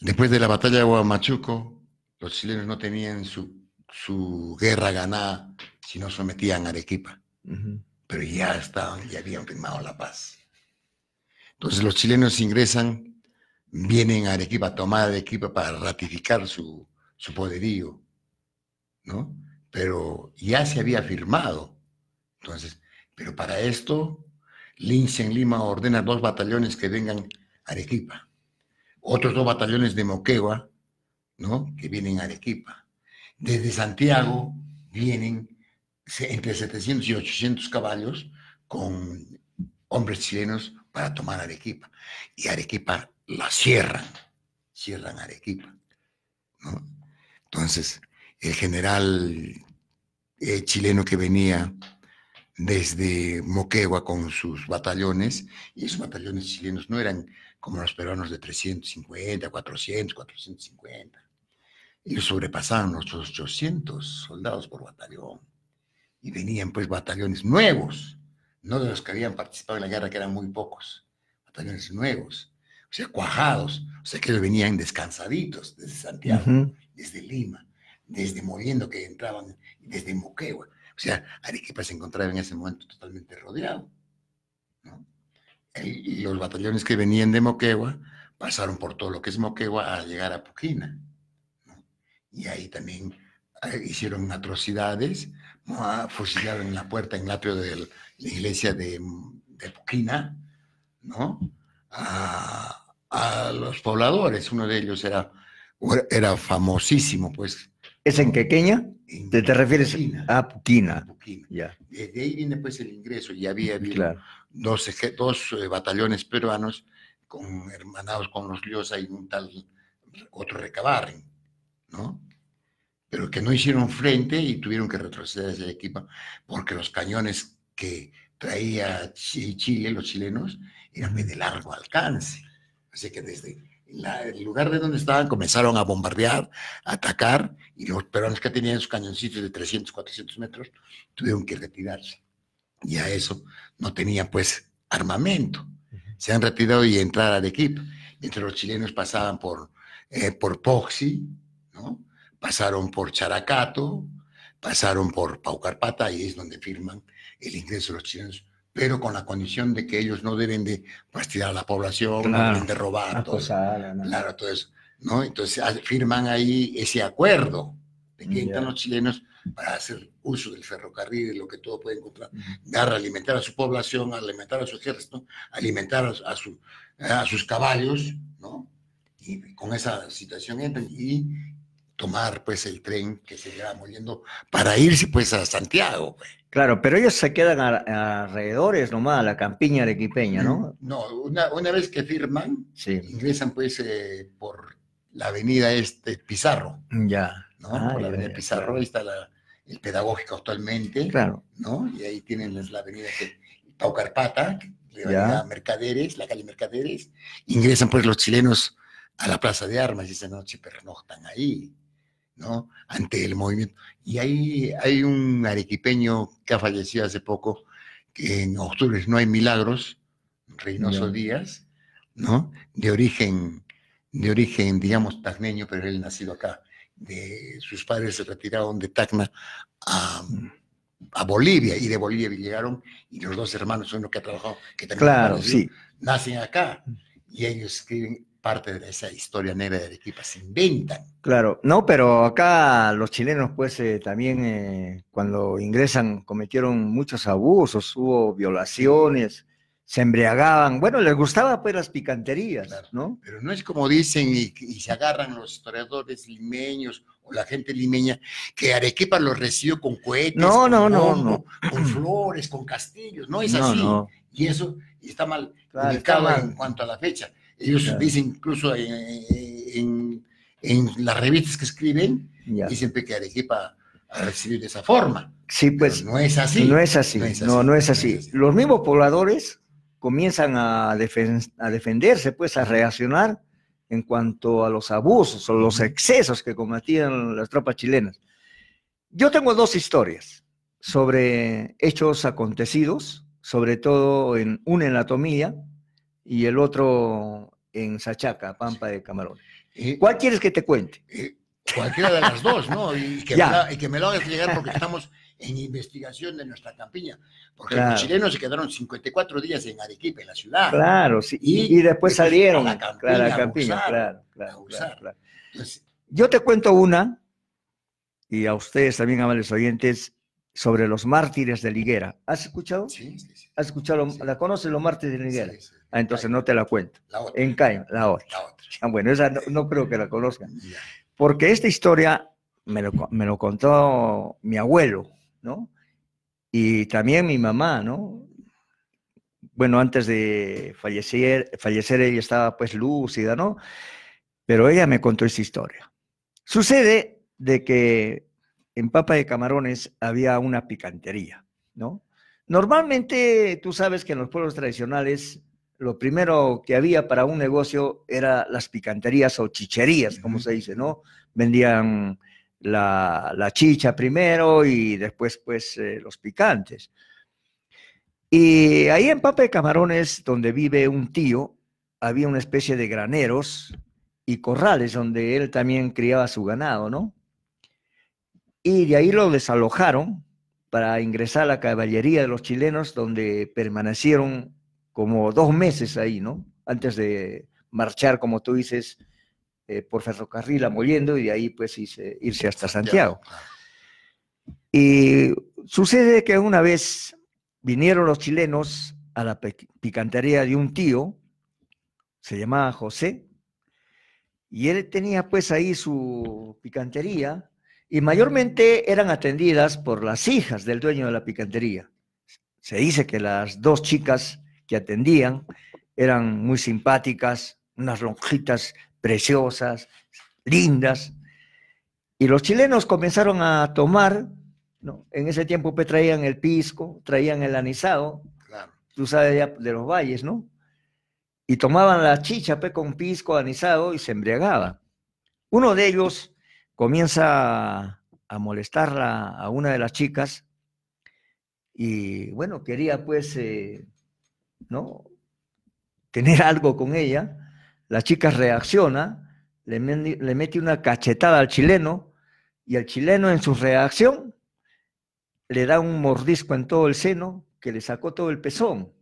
Después de la batalla de Huamachuco, los chilenos no tenían su, su guerra ganada si no sometían a Arequipa. Pero ya estaban, ya habían firmado la paz. Entonces los chilenos ingresan, vienen a Arequipa, a tomar Arequipa para ratificar su, su poderío, ¿no? Pero ya se había firmado. Entonces, pero para esto, Lince en Lima ordena dos batallones que vengan a Arequipa. Otros dos batallones de Moquegua, ¿no? Que vienen a Arequipa. Desde Santiago vienen entre 700 y 800 caballos con hombres chilenos para tomar Arequipa. Y Arequipa la cierran, cierran Arequipa. ¿no? Entonces, el general eh, chileno que venía desde Moquegua con sus batallones, y esos batallones chilenos no eran como los peruanos de 350, 400, 450. Ellos sobrepasaban los 800 soldados por batallón. Y venían pues batallones nuevos, no de los que habían participado en la guerra, que eran muy pocos, batallones nuevos, o sea, cuajados, o sea, que venían descansaditos desde Santiago, desde Lima, desde Moviendo, que entraban, desde Moquegua. O sea, Arequipa se encontraba en ese momento totalmente rodeado. Los batallones que venían de Moquegua pasaron por todo lo que es Moquegua a llegar a Puquina. Y ahí también eh, hicieron atrocidades, fusilaron en la puerta, en el atrio de la iglesia de, de Puquina, ¿no? A, los pobladores, uno de ellos era, era famosísimo, pues. ¿Es en Quequeña? ¿Te, te refieres a Puquina? Ya. De ahí viene pues el ingreso y había habido dos, dos eh, batallones peruanos con, hermanados con los Liosa y un tal otro Recabarren, ¿no? pero que no hicieron frente y tuvieron que retroceder ese equipo porque los cañones que traía Chile, los chilenos, eran de largo alcance. Así que desde el lugar de donde estaban comenzaron a bombardear, a atacar, y los peruanos que tenían sus cañoncitos de 300, 400 metros tuvieron que retirarse. Y a eso no tenían pues armamento. Se han retirado y entrar al equipo. Mientras los chilenos pasaban por, eh, por Poxi, ¿no? pasaron por Characato, pasaron por Paucarpata y es donde firman el ingreso de los chilenos, pero con la condición de que ellos no deben de fastidiar a la población, no deben de robar, todo, claro, todo eso, ¿no? Entonces firman ahí ese acuerdo de que entran los chilenos para hacer uso del ferrocarril, lo que todo puede encontrar, dar, alimentar a su población, alimentar a su ejército, alimentar a, su, a sus caballos, ¿no? Y con esa situación entran y tomar pues el tren que se lleva moviendo para irse pues a Santiago. Pues. Claro, pero ellos se quedan a, alrededores nomás, a la campiña arequipeña, ¿no? No, una, una vez que firman, ingresan pues eh, por la avenida este Pizarro. Ya. ¿No? Ah, por la avenida Pizarro, ahí está la, el pedagógico actualmente. Claro. ¿no? Y ahí tienen la avenida que, Paucarpata, la Mercaderes, la calle Mercaderes. Ingresan pues los chilenos a la Plaza de Armas y esa noche pernoctan ahí. ¿no? Ante el movimiento. Y ahí hay un arequipeño que ha fallecido hace poco, que en octubre no hay milagros, Reynoso Díaz, ¿no? De origen, de origen, digamos, tacneño, pero él nacido acá. De, sus padres se retiraron de Tacna a, a Bolivia y de Bolivia llegaron y los dos hermanos, uno que ha trabajado, que también claro, sí. nacen acá y ellos escriben parte de esa historia negra de Arequipa, se inventan. Claro, no, pero acá los chilenos pues eh, también eh, cuando ingresan cometieron muchos abusos, hubo violaciones, se embriagaban, bueno, les gustaba pues las picanterías, ¿no? Pero no es como dicen y, se agarran los historiadores limeños o la gente limeña que Arequipa los recibió con cohetes, no, no, no, no, con flores, con castillos, no es así. Y eso está mal ubicado en cuanto a la fecha ellos dicen incluso en, las revistas que escriben, dicen que Arequipa ha recibido de esa forma. Sí, pues. no es así. No es así. No, no es así. Los mismos pobladores comienzan a, a defenderse, pues a reaccionar en cuanto a los abusos o los excesos que cometían las tropas chilenas. Yo tengo dos historias sobre hechos acontecidos, sobre todo en una en la Tomilla y el otro en Sachaca, Pampa de Camarón. ¿Cuál quieres que te cuente? Cualquiera de las dos, ¿no? Y que, me, Ya. la- y que me lo hagas llegar porque estamos en investigación de nuestra campiña. Porque Claro. los chilenos se quedaron 54 días en Arequipa, en la ciudad. Claro, sí. Y, después salieron. a la campiña, claro, a campiña, claro, claro, a usar. claro, claro. Entonces, Yo te cuento una, y a ustedes también, amables oyentes, sobre los mártires de Liguera. ¿Has escuchado? Sí, sí, sí. ¿Has escuchado? ¿La conoces, los mártires de Liguera? Sí, sí. Ah, entonces no te la cuento. La otra. En Cayo, la otra. La otra. Ah, bueno, esa no, no creo que la conozcan. Porque esta historia me lo, me lo contó mi abuelo, ¿no? Y también mi mamá, ¿no? Bueno, antes de fallecer, fallecer ella estaba pues lúcida, ¿no? Pero ella me contó esta historia. Sucede de que en Papa de Camarones había una picantería, ¿no? Normalmente tú sabes que en los pueblos tradicionales lo primero que había para un negocio era las picanterías o chicherías, como se dice, ¿no? Vendían la, la chicha primero y después pues eh, los picantes. Y ahí en Papa de Camarones, donde vive un tío, había una especie de graneros y corrales donde él también criaba su ganado, ¿no? Y de ahí lo desalojaron para ingresar a la caballería de los chilenos, donde permanecieron como dos meses ahí, ¿no? Antes de marchar, como tú dices, eh, por ferrocarril a Mollendo y de ahí pues irse, irse hasta Santiago. Y sucede que una vez vinieron los chilenos a la picantería de un tío, se llamaba José, y él tenía pues ahí su picantería y mayormente eran atendidas por las hijas del dueño de la picantería. Se dice que las dos chicas que atendían eran muy simpáticas, unas lonjitas preciosas, lindas, y los chilenos comenzaron a tomar, ¿no? en ese tiempo pues, traían el pisco, traían el anisado, Claro. tú sabes ya de los valles, ¿no? Y tomaban la chicha pues, con pisco anisado y se embriagaban. Uno de ellos comienza a, a molestarla a una de las chicas y bueno, quería pues, eh, ¿no? Tener algo con ella. La chica reacciona, le, le mete una cachetada al chileno y el chileno en su reacción le da un mordisco en todo el seno que le sacó todo el pezón.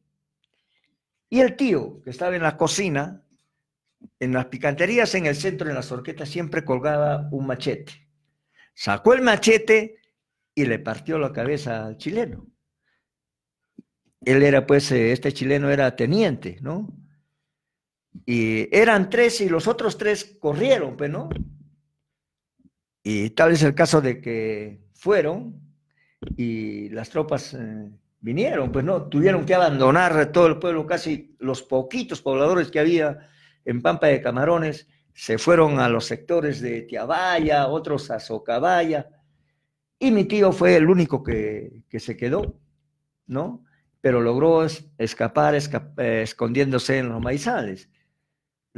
Y el tío, que estaba en la cocina, en las picanterías en el centro, en las horquetas, siempre colgaba un machete. Sacó el machete y le partió la cabeza al chileno. Él era, pues, eh, este chileno era teniente, ¿no? Y eran tres y los otros tres corrieron, pues, ¿no? Y tal es el caso de que fueron y las tropas eh, vinieron, pues no, tuvieron que abandonar todo el pueblo, casi los poquitos pobladores que había en Pampa de Camarones, se fueron a los sectores de Tiabaya, otros a Socabaya, y mi tío fue el único que, que se quedó, ¿no? Pero logró es- escapar esca- eh, escondiéndose en los maizales.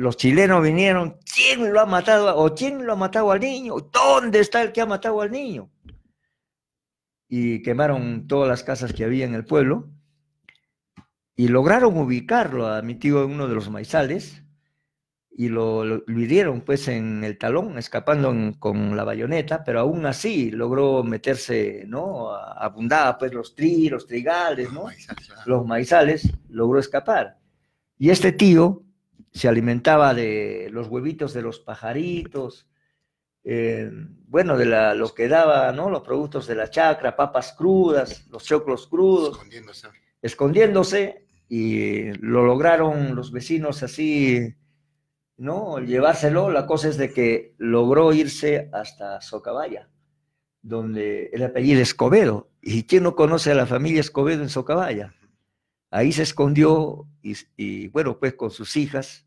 Los chilenos vinieron, ¿quién lo ha matado? ¿O quién lo ha matado al niño? ¿Dónde está el que ha matado al niño? y quemaron todas las casas que había en el pueblo y lograron ubicarlo a mi tío en uno de los maizales y lo, lo- lo hirieron pues en el talón, escapando en- con la bayoneta, pero aún así logró meterse, ¿no? A- Abundaba pues los tri, los trigales, ¿no? Los maizales, logró escapar. Y este tío se alimentaba de los huevitos de los pajaritos, eh, bueno, de la, lo que daba, ¿no? Los productos de la chacra, papas crudas, los choclos crudos, Escondiéndose. escondiéndose, y lo lograron los vecinos así, ¿no? Llevárselo. La cosa es de que logró irse hasta Socabaya, donde el apellido es Escobedo. ¿Y quién no conoce a la familia Escobedo en Socabaya? Ahí se escondió y, y, bueno, pues con sus hijas.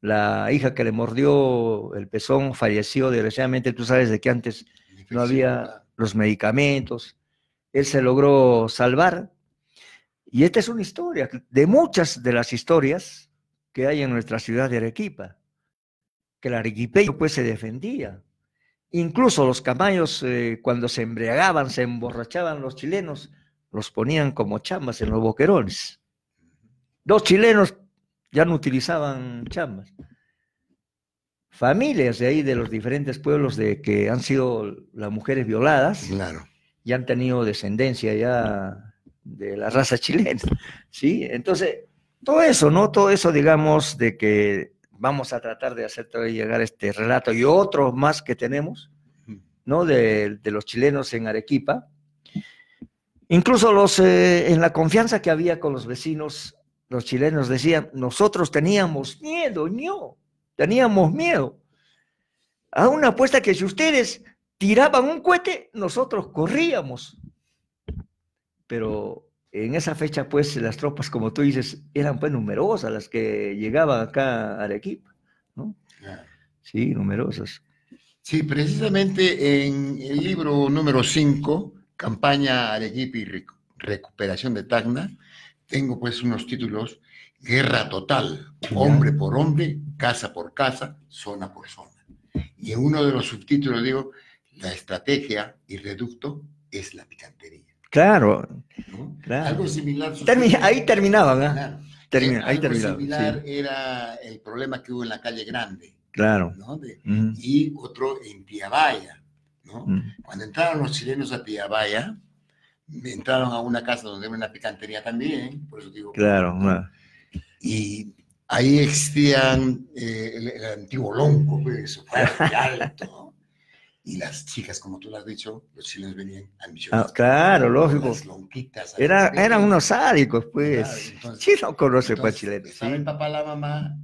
La hija que le mordió el pezón falleció, desgraciadamente, tú sabes de que antes no había los medicamentos. Él se logró salvar. Y esta es una historia de muchas de las historias que hay en nuestra ciudad de Arequipa, que el arequipeño pues se defendía. Incluso los camayos, eh, cuando se embriagaban, se emborrachaban los chilenos, los ponían como chambas en los boquerones. Dos chilenos ya no utilizaban chambas. familias de ahí, de los diferentes pueblos de que han sido las mujeres violadas. Claro. Y han tenido descendencia ya de la raza chilena, ¿sí? Entonces, todo eso, ¿no? Todo eso, digamos, de que vamos a tratar de hacer llegar este relato y otros más que tenemos, ¿no? De, de los chilenos en Arequipa. Incluso los, eh, en la confianza que había con los vecinos, los chilenos decían, nosotros teníamos miedo, no, teníamos miedo. A una apuesta que si ustedes tiraban un cohete, nosotros corríamos. Pero en esa fecha, pues, las tropas, como tú dices, eran pues numerosas las que llegaban acá a Arequipa, ¿no? Sí, numerosas. Sí, precisamente en el libro número 5, Campaña Arequipa y Recuperación de Tacna, tengo pues unos títulos, Guerra Total, hombre por hombre, casa por casa, zona por zona. Y en uno de los subtítulos digo, la estrategia y reducto es la picantería. Claro, claro. Algo similar. ahí terminaban, ¿eh? Claro. Termina, ahí Algo similar sí. era el problema que hubo en la calle Grande. Claro. ¿no? De-. Y otro en Tiabaya. ¿No? Ujú. Cuando entraron los chilenos a Tiabaya, entraron a una casa donde había una picantería también, por eso digo. Claro, ah. Y ahí existían eh, el, el antiguo lonco, pues, alto. ¿no? Y las chicas, como tú lo has dicho, los chilenos venían ambiciosos. Ah, claro, lógico. Las lonquitas. Era, eran unos sádicos, pues. Claro, entonces- sí, no conoce pues entonces, chileno. Estaba el papá, la mamá,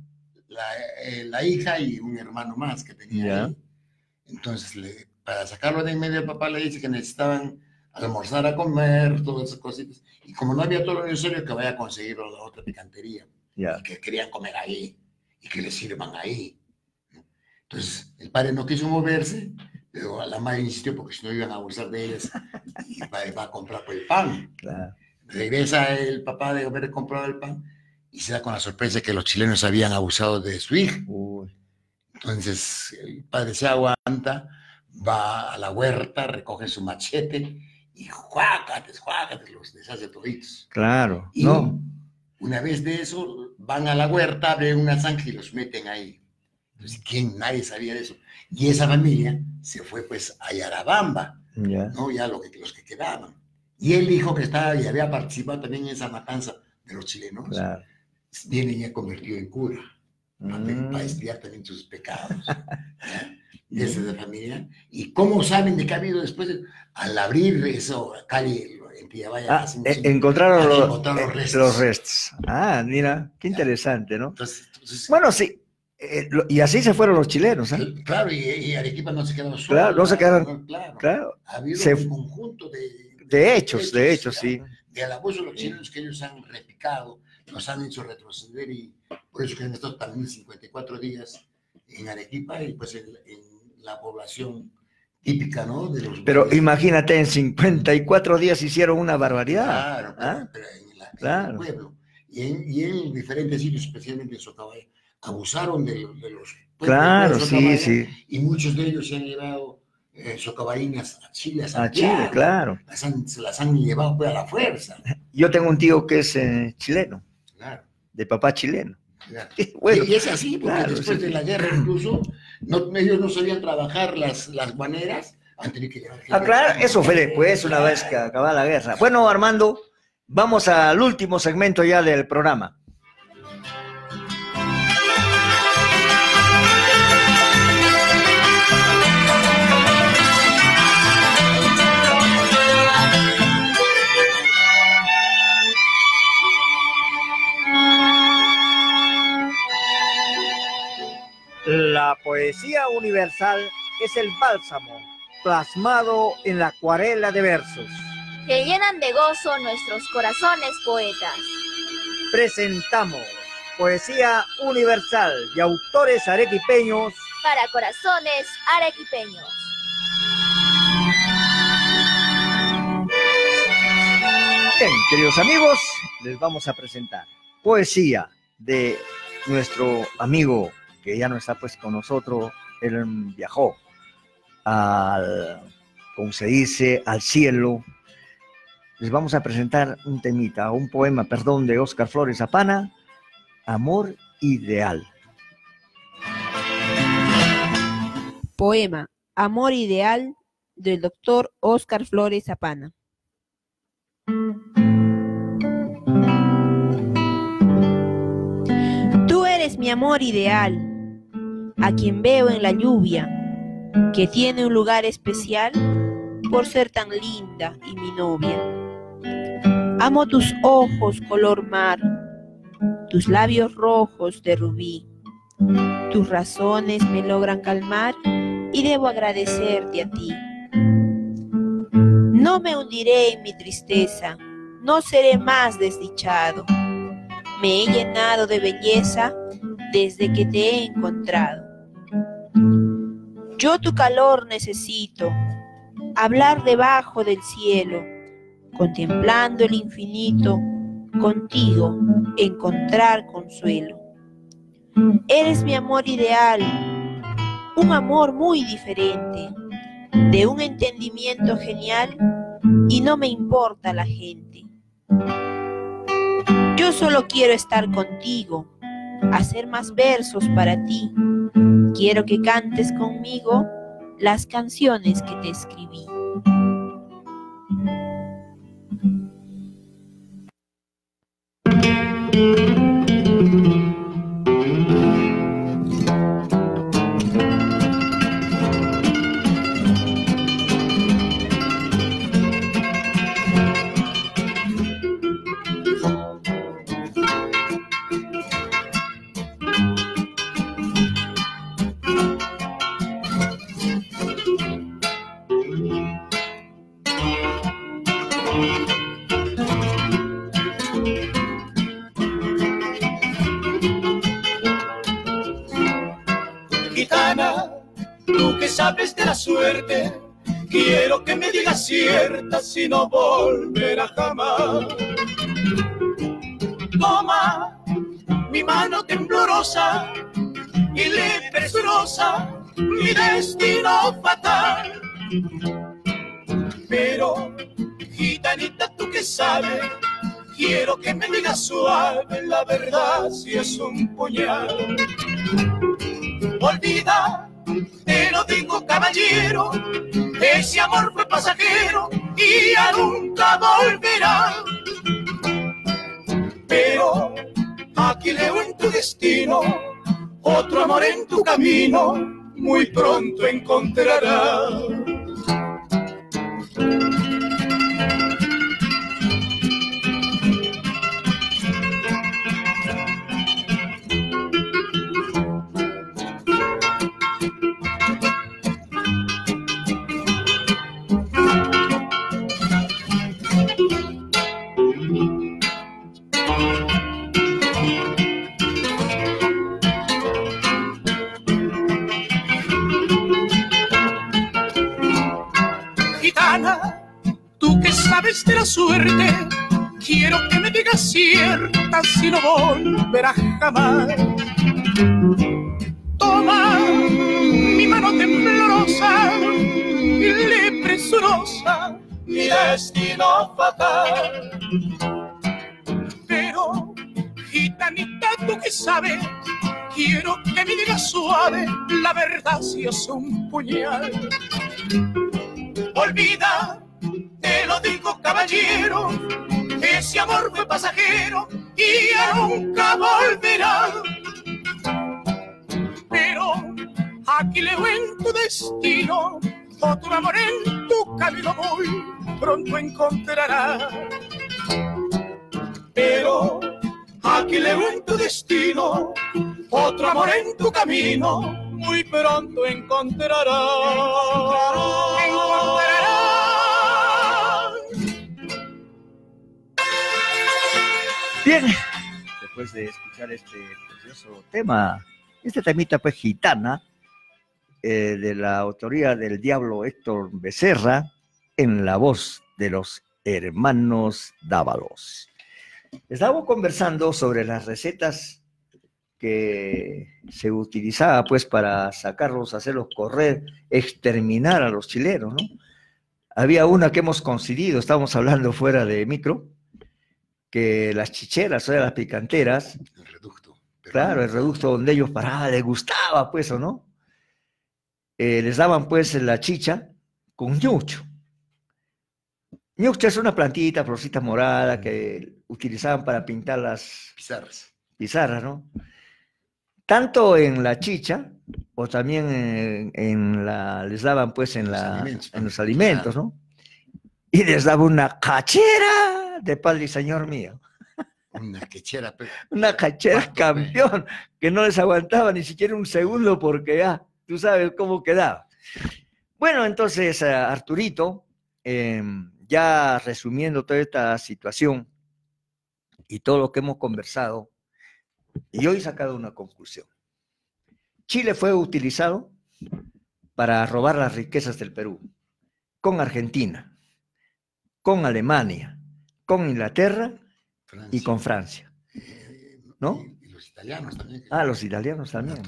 la, eh, la hija y un hermano más que tenía ahí. Entonces, le- para sacarlo de en medio, el papá le dice que necesitaban almorzar a comer, todas esas cositas. Y como no había todo lo necesario, que vaya a conseguir la otra picantería. Y que querían comer ahí y que les sirvan ahí. Entonces, el padre no quiso moverse, pero la madre insistió porque si no iban a abusar de ellas y va, va a comprar pues, el pan. Claro. Regresa el papá de haber comprado el pan y se da con la sorpresa que los chilenos habían abusado de su hija. Entonces el padre se aguanta, va a la huerta, recoge su machete y juácates, juácates, los deshace toditos. Claro, Y no. una vez de eso, van a la huerta, abren una zanja y los meten ahí. Entonces, ¿quién? Nadie sabía de eso. Y esa familia se fue pues a Yarabamba, Ya. ¿no? Ya lo que, los que quedaban. Y el hijo que estaba y había participado también en esa matanza de los chilenos, Claro. viene ya convertido en cura, para, Mm. para expiar también sus pecados. ¿ya? Es la familia. ¿Y cómo saben de qué ha habido después? Al abrir eso, calle en Pillabaya, Ah, eh, encontraron, los, encontraron los eh, restos. los restos. Ah, mira, qué interesante, ¿no? Entonces, entonces, Bueno, sí. eh, lo- y así se fueron los chilenos, ¿eh? claro, y, y Arequipa no se quedó solo. Claro, no se quedaron. Claro. Claro. Ha habido Se- un conjunto de, de hechos, de hechos, sí. del abuso de los chilenos que ellos han replicado, nos han hecho retroceder y por eso que han estado también 54 días en Arequipa y pues en, en la población típica, ¿no? De los Pero imagínate, en 54 días hicieron una barbaridad. Claro, ¿ah? pero en, la- en Claro. el pueblo y en, y en diferentes sitios, especialmente en Socabaya, abusaron de, de los pueblos Claro, de sí, sí. Y muchos de ellos se han llevado eh, a Chile, a A Santiago. Chile, claro. Las han- se las han llevado pues, a la fuerza. Yo tengo un tío que es eh, chileno, Claro. de papá chileno. claro. Bueno, y, y es así, porque claro, después sí. de la guerra incluso, no, ellos no sabían trabajar las, las guaneras, Ah, claro, eso fue después, una vez que acababa la guerra. Bueno, Armando, vamos al último segmento ya del programa. La poesía universal es el bálsamo plasmado en la acuarela de versos. que llenan de gozo nuestros corazones poetas. Presentamos poesía universal de autores arequipeños Para corazones arequipeños. Bien, queridos amigos, les vamos a presentar poesía de nuestro amigo que ya no está pues con nosotros, él viajó al, como se dice, al cielo. Les vamos a presentar un temita, un poema, perdón, de Oscar Flores Zapana, Amor Ideal. Poema Amor Ideal del doctor Oscar Flores Zapana. Tú eres mi amor ideal, a quien veo en la lluvia, que tiene un lugar especial por ser tan linda y mi novia. Amo tus ojos color mar, tus labios rojos de rubí. Tus razones me logran calmar y debo agradecerte a ti. No me hundiré en mi tristeza, no seré más desdichado. Me he llenado de belleza desde que te he encontrado. Yo tu calor necesito, hablar debajo del cielo, contemplando el infinito, contigo encontrar consuelo. Eres mi amor ideal, un amor muy diferente, de un entendimiento genial y no me importa la gente. Yo solo quiero estar contigo, hacer más versos para ti. Quiero que cantes conmigo las canciones que te escribí. Sabes de la suerte, quiero que me digas cierta si no volverá jamás. Toma mi mano temblorosa y le presurosa mi destino fatal. Pero, gitanita, tú que sabes, quiero que me digas suave la verdad si es un puñal. Olvida, te lo digo caballero, ese amor fue pasajero y ya nunca volverá. Pero aquí leo en tu destino otro amor en tu camino, muy pronto encontrarás. Suerte, quiero que me digas cierta si no volverá jamás. Toma mi mano temblorosa y presurosa mi destino fatal. Pero, gitanita, tú que sabes, quiero que me digas suave la verdad si es un puñal. Olvida, te lo digo caballero, ese amor fue pasajero y ya nunca volverá. Pero aquí leo en tu destino otro amor en tu camino muy pronto encontrarás. Pero aquí leo en tu destino otro amor en tu camino muy pronto encontrarás. Bien, después de escuchar este precioso tema, este temita pues gitana, eh, de la autoría del diablo Héctor Becerra, en la voz de los hermanos Dávalos. Estábamos conversando sobre las recetas que se utilizaba pues para sacarlos, hacerlos correr, exterminar a los chilenos, ¿no? Había una que hemos coincidido, estábamos hablando fuera de micro, que las chicheras, o sea, las picanteras. El reducto. Claro, el reducto donde ellos paraban, les gustaba, pues, ¿o no? eh, les daban pues la chicha con ñucho. Ñucho es una plantita, florcita morada que utilizaban para pintar las Pizarras. pizarras, ¿no? Tanto en la chicha o también en, en la, les daban pues en, la, alimentos, en los alimentos, ¿no? Y les daba una cachera de padre y señor mío. Una quechera, pe. Una cachera campeón, que no les aguantaba ni siquiera un segundo porque ya, tú sabes cómo quedaba. Bueno, entonces, eh, Arturito, eh, ya resumiendo toda esta situación y todo lo que hemos conversado, y hoy he sacado una conclusión. Chile fue utilizado para robar las riquezas del Perú, con Argentina, con Alemania, con Inglaterra y con Francia. ¿No? Y los italianos también. Ah, los italianos también. ahí.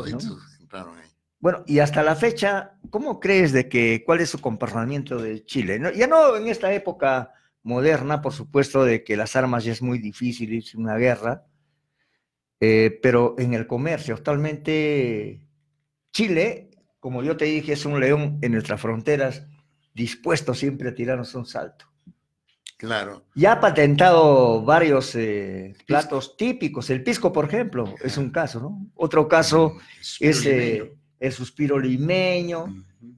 Bueno, y hasta la fecha, ¿cómo crees de que cuál es su comportamiento de Chile? No- ya no en esta época moderna, por supuesto, de que las armas ya es muy difícil, es una guerra, eh, pero en el comercio, actualmente Chile, como yo te dije, es un león en nuestras fronteras, dispuesto siempre a tirarnos un salto. Claro. Ya ha patentado varios eh, platos típicos. El pisco, por ejemplo, es un caso, ¿no? Otro caso es eh, el suspiro limeño.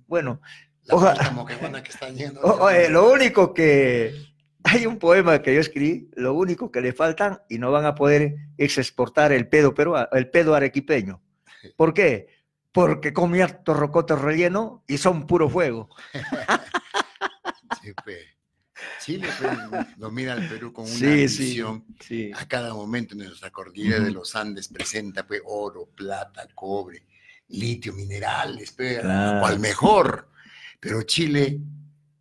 Bueno, La oja- que está yendo. o- lo único que hay un poema que yo escribí, lo único que le faltan y no van a poder es exportar el pedo perua- el pedo arequipeño. ¿Por qué? Porque come harto rocoto relleno y son puro fuego. Sí, pe. Chile domina al Perú con una Sí, visión. sí. A cada momento en nuestra cordillera de los Andes presenta pe, oro, plata, cobre, litio, minerales, pe, Claro. cual mejor. Pero Chile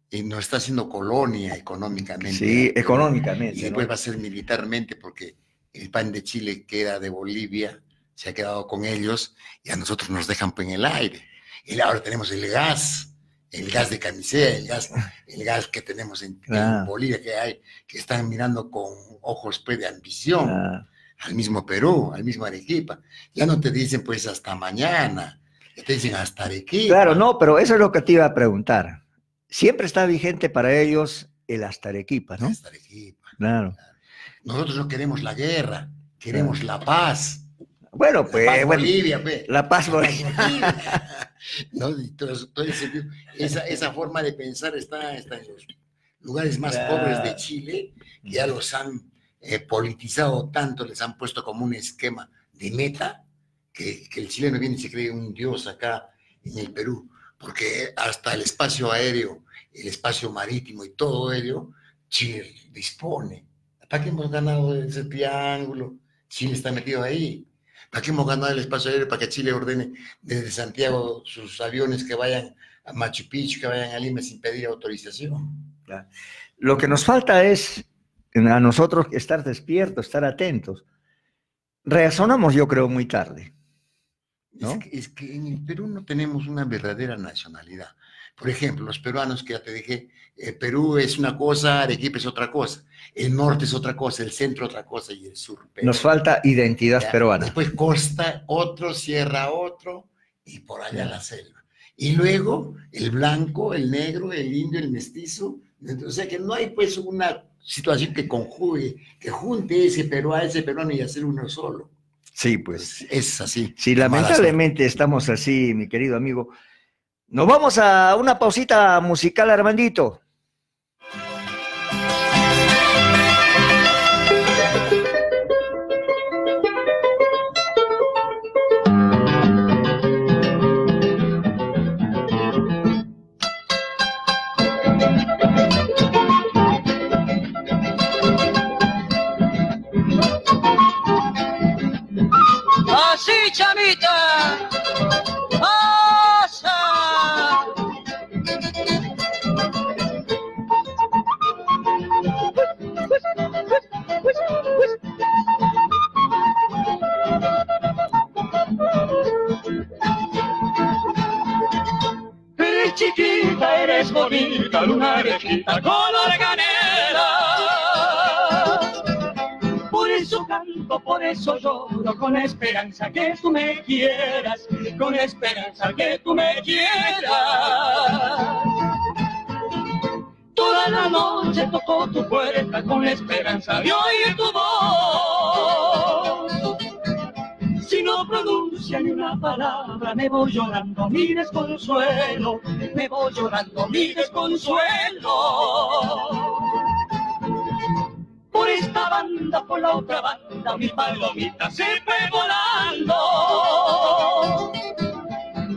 eh, no está haciendo colonia económicamente. Sí, económicamente, Y ¿no? después va a ser militarmente porque el pan de Chile que era de Bolivia se ha quedado con ellos y a nosotros nos dejan pues, en el aire. Y ahora tenemos el gas, el gas de camisea, el gas, el gas que tenemos en. Bolivia que hay, que están mirando con ojos pues, de ambición Claro. al mismo Perú, al mismo Arequipa. Ya no te dicen pues hasta mañana, ya te dicen hasta Arequipa. Claro, no, pero eso es lo que te iba a preguntar. Siempre está vigente para ellos el hasta Arequipa, ¿no? Hasta Arequipa. Claro. Nosotros no queremos la guerra, queremos la paz. Bueno, La pues, paz bueno, Bolivia, la paz Bolivia. ¿no? Todo todo ese esa, esa forma de pensar está, está en los lugares más Claro. pobres de Chile, que ya los han eh, politizado tanto, les han puesto como un esquema de meta, que, que el chileno viene y se cree un dios acá en el Perú, porque hasta el espacio aéreo, el espacio marítimo y todo ello, Chile dispone. ¿Para qué hemos ganado ese triángulo? Chile está metido ahí. ¿Para qué hemos ganado el espacio aéreo? Para que Chile ordene desde Santiago sus aviones que vayan a Machu Picchu, que vayan a Lima sin pedir autorización. Claro. Lo que nos falta es a nosotros estar despiertos, estar atentos. Reaccionamos, yo creo, muy tarde. ¿no? Es, que, es que en el Perú no tenemos una verdadera nacionalidad. Por ejemplo, los peruanos que ya te dije, eh, Perú es una cosa, Arequipa es otra cosa, el norte es otra cosa, el centro otra cosa y el sur. Nos falta identidad Ya, peruana. Después costa otro, sierra otro y por allá la selva. Y luego el blanco, el negro, el indio, el mestizo. O sea que no hay pues una situación que conjugue, que junte ese peruano, ese peruano y hacer uno solo. Sí, pues. Es así. Sí, lamentablemente estamos así, mi querido amigo. Nos vamos a una pausita musical, Armandito. Bonita, lunarecita, color canela. Por eso canto, por eso lloro con esperanza que tú me quieras, con esperanza que tú me quieras. Toda la noche tocó tu puerta con la esperanza de oír tu voz. Si no ni una palabra, me voy llorando mi desconsuelo, me voy llorando mi desconsuelo. Por esta banda, por la otra banda, mi palomita se fue volando.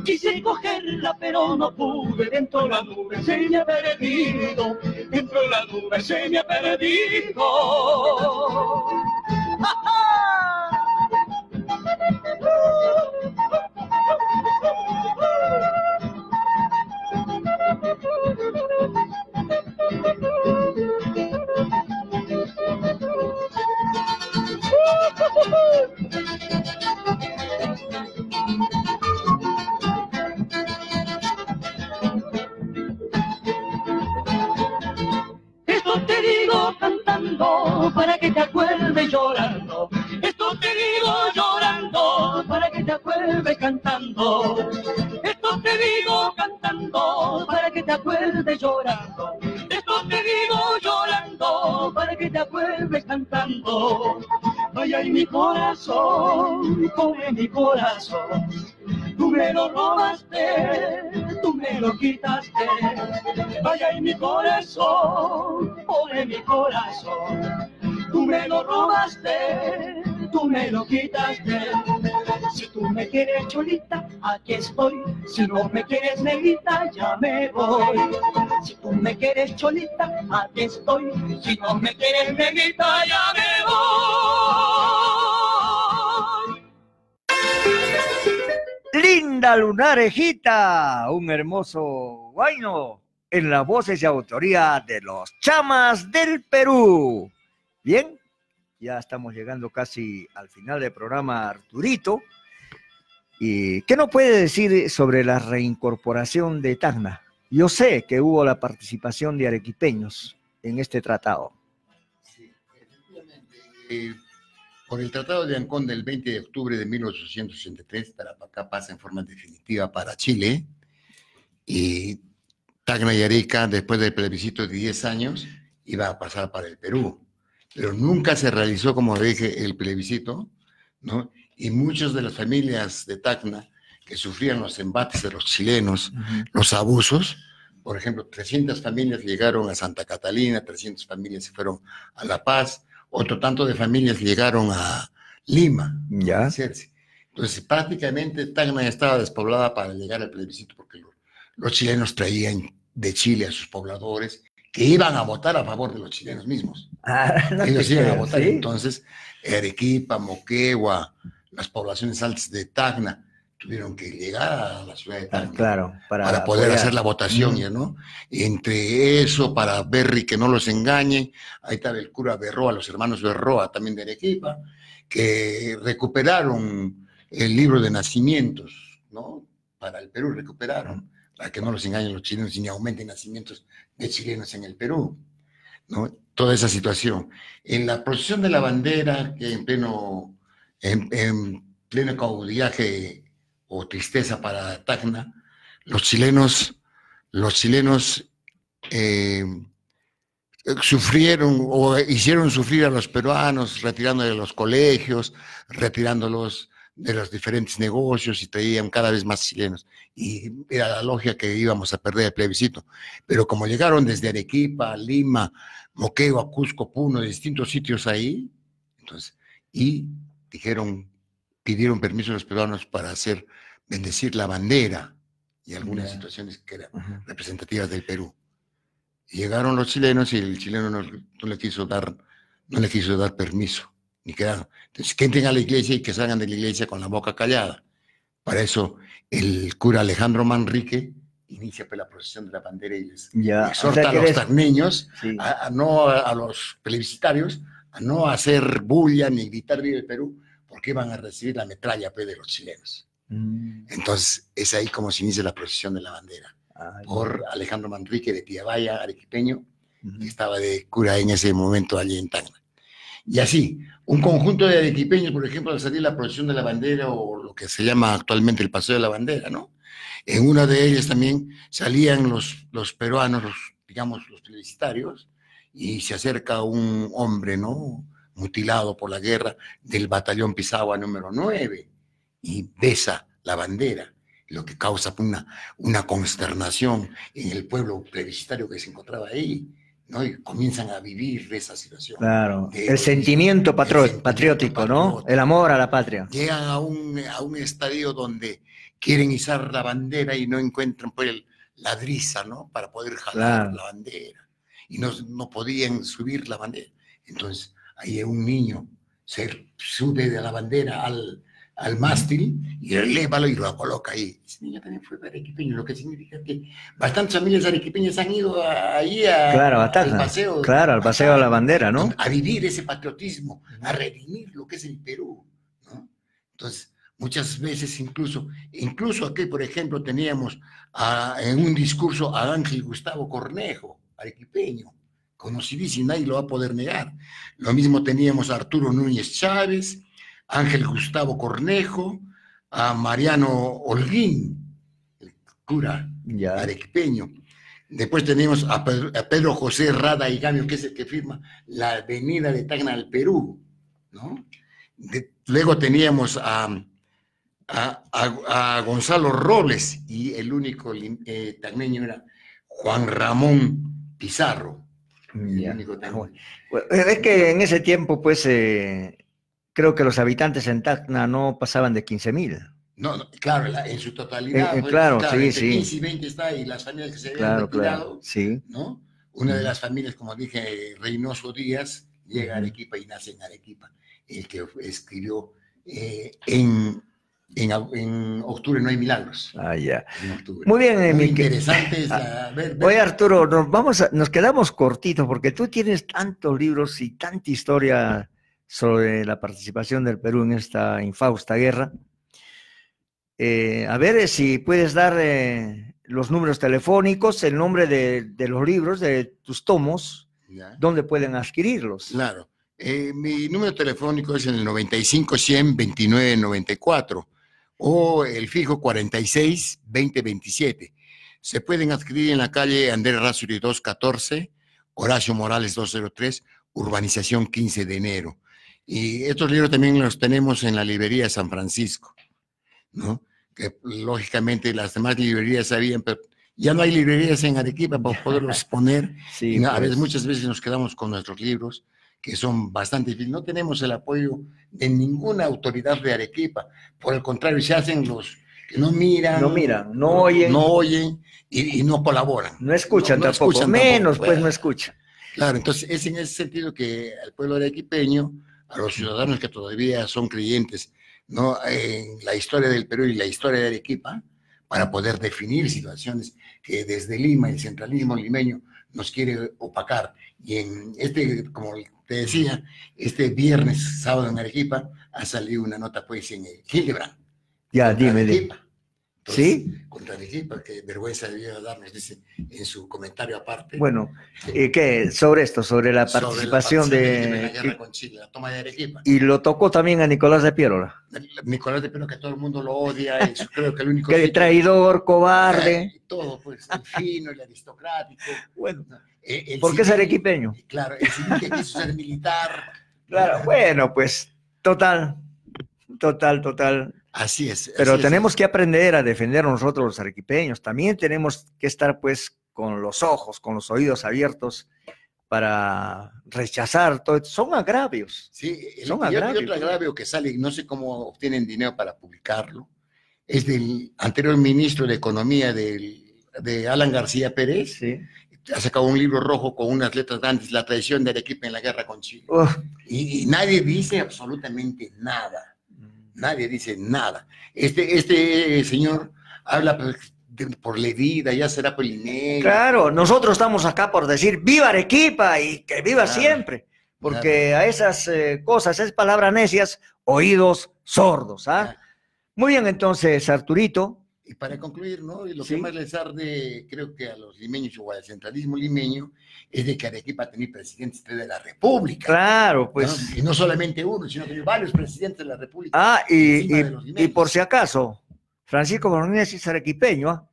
Quise cogerla, pero no pude. Dentro de la nube se me ha perdido. Dentro de la nube se me ha perdido. Esto para que te acuerdes llorando. Esto te digo llorando para que te acuerdes cantando. Esto te digo cantando para que te acuerdes llorando. Esto te digo llorando para que te acuerdes cantando. Vaya en mi corazón, come mi corazón. Tú me lo robaste, tú me lo quitaste. Vaya en mi corazón, pone mi corazón. Tú me lo robaste, tú me lo quitaste. Si tú me quieres cholita, aquí estoy. Si no me quieres negrita, ya me voy. Si tú me quieres cholita, aquí estoy. Si no me quieres negrita, ya me voy. Linda Lunarejita, un hermoso guayno en las voces y autoría de los chamas del Perú. Bien, ya estamos llegando casi al final del programa Arturito. ¿Y qué nos puede decir sobre la reincorporación de Tacna? Yo sé que hubo la participación de arequipeños en este tratado. Eh, por el Tratado de Ancón del 20 de octubre de 1863, Tarapacá pasa en forma definitiva para Chile y Tacna y Arica, después del plebiscito de 10 años, iba a pasar para el Perú. Pero nunca se realizó, como dije, el plebiscito, ¿no? Y muchas de las familias de Tacna que sufrían los embates de los chilenos, los abusos, por ejemplo, 300 familias llegaron a Santa Catalina, 300 familias se fueron a La Paz, otro tanto de familias llegaron a Lima. Ya. Entonces, prácticamente Tacna ya estaba despoblada para llegar al plebiscito porque lo- los chilenos traían de Chile a sus pobladores que iban a votar a favor de los chilenos mismos. Ah, no Ellos iban a votar. ¿sí? Entonces, Arequipa, Moquegua, las poblaciones altas de Tacna tuvieron que llegar a la ciudad de Tacna Ah, Claro, para, para, poder apoyar. hacer la votación, Mm. ya, ¿no? Entre eso, para Berry que no los engañe, ahí estaba el cura Berroa, los hermanos Berroa, también de Arequipa, que recuperaron el libro de nacimientos, ¿no? Para el Perú recuperaron, para que no los engañen los chilenos y ni aumenten nacimientos de chilenos en el Perú, ¿no? Toda esa situación. En la procesión de la bandera, que en pleno, en, en pleno caudillaje o tristeza para Tacna, los chilenos, los chilenos eh, sufrieron o hicieron sufrir a los peruanos, retirándolos de los colegios, retirándolos de los diferentes negocios y traían cada vez más chilenos. Y era la lógica que íbamos a perder el plebiscito. Pero como llegaron desde Arequipa, Lima, Moquegua, Cusco, Puno, de distintos sitios ahí, entonces, y dijeron, pidieron permiso a los peruanos para hacer, bendecir la bandera y algunas Ya. situaciones que eran representativas del Perú. Y llegaron los chilenos y el chileno no, no le quiso dar, no le quiso dar permiso, ni quedaron. Entonces, que entren a la iglesia y que salgan de la iglesia con la boca callada. Para eso, el cura Alejandro Manrique inicia pues, la procesión de la bandera y les Ya, o exhorta sea que a los tacneños Sí. a, a no a, a los plebiscitarios a no hacer bulla ni gritar viva el Perú porque iban a recibir la metralla pues, de los chilenos. Mm. Entonces es ahí como se inicia la procesión de la bandera por Alejandro Manrique de Tiabaya, arequipeño, que estaba de cura en ese momento allí en Tacna. Y así, un conjunto de arequipeños, por ejemplo, al salir la procesión de la bandera o lo que se llama actualmente el Paseo de la Bandera, ¿no? En una de ellas también salían los, los peruanos, digamos, los publicitarios, y se acerca un hombre, ¿no? Mutilado por la guerra del batallón Pisagua número 9 y besa la bandera, lo que causa una, una consternación en el pueblo plebiscitario que se encontraba ahí. ¿No? Y comienzan a vivir esa situación. Claro, de- el sentimiento patro- patriótico, ¿no? El amor a la patria. Llegan a un, a un estadio donde quieren izar la bandera y no encuentran pues el- la drisa, ¿no? Para poder jalar Claro. la bandera. Y no, no podían subir la bandera. Entonces, ahí un niño se sube de la bandera al, al mástil y elévalo y lo coloca ahí. Ese niño también fue arequipeño, lo que significa que bastantes familias arequipeñas han ido a- ahí a, Claro, a al paseo Claro, al paseo a la bandera, ¿no? a vivir ese patriotismo, a redimir lo que es el Perú. ¿no? Entonces, muchas veces incluso, incluso aquí, por ejemplo, teníamos a- en un discurso a Ángel Gustavo Cornejo, arequipeño, conocidísimo, nadie lo va a poder negar. Lo mismo teníamos a Arturo Núñez Chávez, Ángel Gustavo Cornejo, a Mariano Holguín, el cura arequipeño. Después tenemos a Pedro, José Rada y Gamio, que es el que firma la avenida de Tacna al Perú, ¿no? De- luego teníamos a, a- a- a Gonzalo Robles y el único eh, tacneño era Juan Ramón Pizarro. el Ya. único. Bueno, Es que en ese tiempo, pues, eh, creo que los habitantes en Tacna no pasaban de 15 mil. No, no, claro, la- en su totalidad. Eh, eh, pues, claro, sí, entre sí. 15 y 20 está y las familias que se habían Claro, retirado, claro. Sí. ¿no? Una de las familias, como dije, Reynoso Díaz, llega a Arequipa y nace en Arequipa. El que escribió eh, en, en, en octubre no hay milagros. Ah, ya. Muy bien, eh, Muy que- interesante es la- ver- ver- Oye, Arturo, nos, vamos a- nos quedamos cortitos porque tú tienes tantos libros y tanta historia sobre la participación del Perú en esta infausta guerra. Eh, a ver eh, si puedes dar eh, los números telefónicos, el nombre de, de los libros, de tus tomos, Ya. dónde pueden adquirirlos. Claro. Eh, mi número telefónico es el 95 100 29 94 o el fijo 46 20 27. Se pueden adquirir en la calle Andrés Rasuri 214, Horacio Morales 203, Urbanización 15 de enero. Y estos libros también los tenemos en la librería San Francisco, ¿no? Que lógicamente las demás librerías sabían, pero ya no hay librerías en Arequipa para poderlos poner. Sí, no, a pues. veces, muchas veces nos quedamos con nuestros libros, que son bastante difíciles. No tenemos el apoyo de ninguna autoridad de Arequipa. Por el contrario, se hacen los que no miran. No miran, no oyen. No oyen y, y no colaboran. No escuchan No- no tampoco, escuchan tampoco, menos pues bueno. no escuchan. Claro, entonces es en ese sentido que al pueblo arequipeño, a los ciudadanos que todavía son creyentes ¿no? en la historia del Perú y la historia de Arequipa, para poder definir situaciones que desde Lima, el centralismo limeño, nos quiere opacar. Y en este, como te decía, este viernes, sábado en Arequipa, ha salido una nota pues en el Hildebrand. Ya, dime, dime. Arequipa. Entonces, ¿Sí? Contra Arequipa, que vergüenza debió darnos, dice en su comentario aparte. Bueno, eh, ¿qué? Sobre esto, sobre la sobre la participación en la de... guerra con Chile, la toma de Arequipa. Y lo tocó también a Nicolás de Piérola. Nicolás de Pelo, que todo el mundo lo odia, es creo que el único... Que sitio- traidor, cobarde. Y todo, pues, el fino, el aristocrático. Bueno, Eh, el porque es arequipeño. Claro, el civil que quiso ser militar. Claro, bueno, pues, total, total, total. Así es. Pero así es. tenemos que aprender a defender a nosotros los arequipeños. También tenemos que estar, pues, con los ojos, con los oídos abiertos para rechazar todo. Son agravios. Sí, Son y otro- y agravios. otro agravio que sale, y no sé cómo obtienen dinero para publicarlo, es del anterior ministro de Economía del, de Alan García Pérez. Sí. Ha sacado un libro rojo con unas letras grandes, La traición de Arequipa en la guerra con Chile. Y, y nadie dice absolutamente nada. Nadie dice nada. Este, este señor habla por la vida, ya será dinero. Claro, nosotros estamos acá por decir viva Arequipa y que viva Claro, siempre, porque a esas eh, cosas, esas palabras necias, oídos sordos. ¿ah? Muy bien, entonces, Arturito, Y para concluir, ¿no? Y lo Sí. que más les arde, creo que a los limeños o al centralismo limeño, es de que Arequipa tenía presidentes de la República. Claro, pues. ¿no? Y no solamente uno, sino que varios presidentes de la República. Ah, y, y- y por si acaso, Francisco Bolognesi es arequipeño. ¿ah?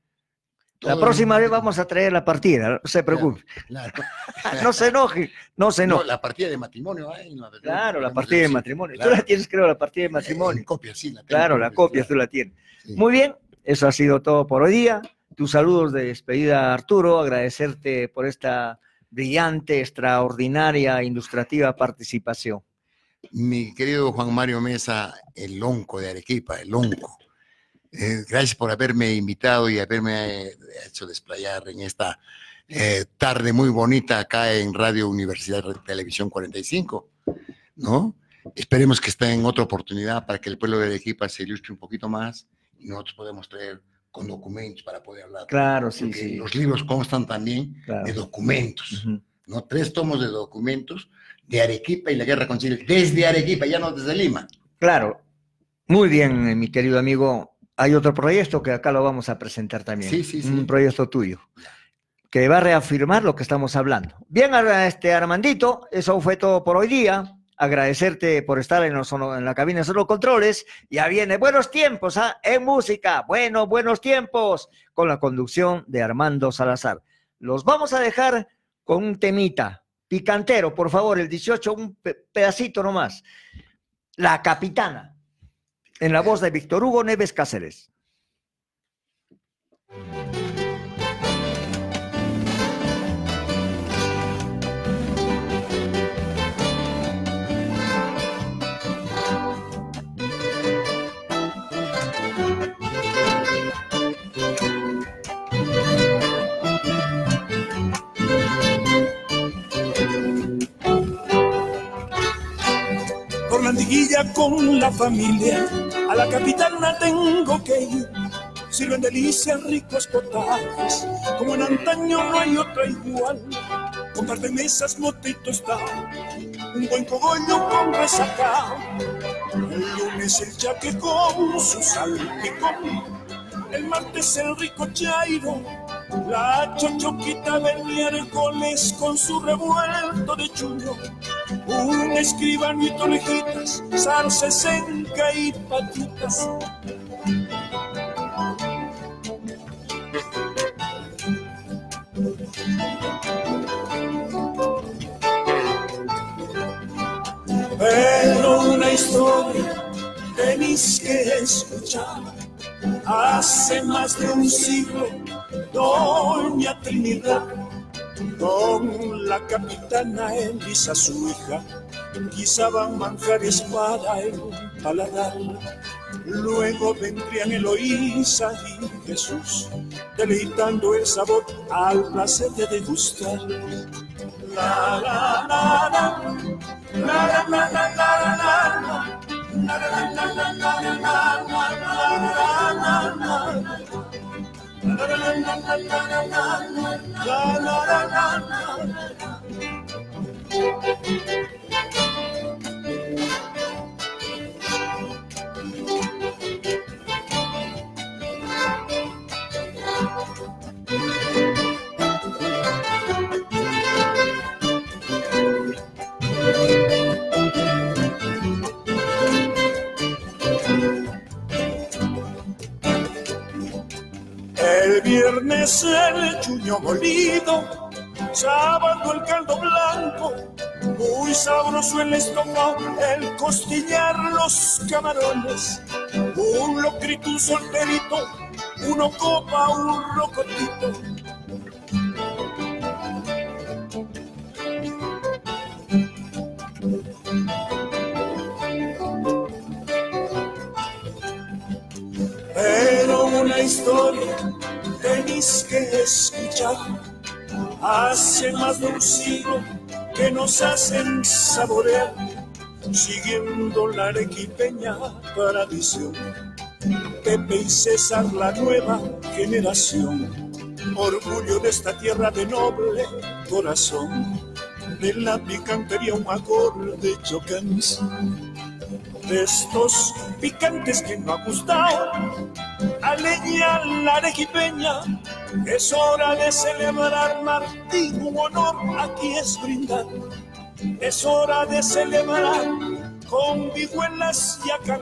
La Todo próxima vez vamos a traer la partida, no se preocupe. Claro. No se enoje, no se No, enoje. la partida de matrimonio. ay, no, Claro, la no, partida de matrimonio. claro. Tú la tienes, creo, la partida de matrimonio. En copia, sí, la tengo, Claro, la copia tú la tienes. Muy bien, eso ha sido todo por hoy día. Tus saludos de despedida, Arturo. Agradecerte por esta brillante, extraordinaria, ilustrativa participación. Mi querido Juan Mario Mesa, el lonco de Arequipa, el lonco. Eh, gracias por haberme invitado y haberme eh, hecho desplayar en esta eh, tarde muy bonita acá en Radio Universidad Televisión 45, ¿no? Esperemos que esté en otra oportunidad para que el pueblo de Arequipa se ilustre un poquito más nosotros podemos traer con documentos para poder hablar. Claro, sí, sí. Los libros constan también Claro. de documentos, ¿no? Tres tomos de documentos de Arequipa y la guerra con Chile, desde Arequipa, ya no desde Lima. Claro, muy bien, eh, mi querido amigo. Hay otro proyecto que acá lo vamos a presentar también. Sí, sí, sí. Un proyecto tuyo que va a reafirmar lo que estamos hablando. Bien, este Armandito, eso fue todo por hoy día. Agradecerte por estar en, los en la cabina de Solo Controles. Ya viene buenos tiempos, ¿ah? En música, bueno, buenos tiempos, con la conducción de Armando Salazar. Los vamos a dejar con un temita picantero, por favor, el 18, un pe- pedacito nomás. La Capitana, en la voz de Víctor Hugo Neves Cáceres. Por la andiguilla con la familia, a la capitana tengo que ir. Sirven delicias ricos potajes, como en antaño no hay otra igual. Comparten mesas, mote y tostada, un buen cogollo con resaca. El lunes el yaque con su salpicón, el martes el rico chairo, la chochoquita del miércoles con su revuelto de chuño. Un escribanito lejitas, salsa senca y patitas. Pero una historia tenéis que escuchar. Hace más de un siglo, Doña Trinidad, con la capitana Elisa, su hija, guisaban manjares para el paladar. Luego vendrían Eloísa y Jesús, deleitando el sabor al placer de degustar. La, la, la, la, la, la, la, la, la, la, la. La la la la la. Viernes el chuño molido, sábado el caldo blanco, muy sabroso el estómago, el costillar, los camarones, un locrito, un solterito, uno copa, un rocotito. Pero una historia tenéis que escuchar. Hace más de un siglo que nos hacen saborear, siguiendo la arequipeña tradición. Pepe y César, la nueva generación, orgullo de esta tierra de noble corazón, de la picantería un acorde chocante de estos picantes que no ha gustado leña la arequipeña, es hora de celebrar Martín, un honor aquí es brindar. Es hora de celebrar con vihuelas y acá.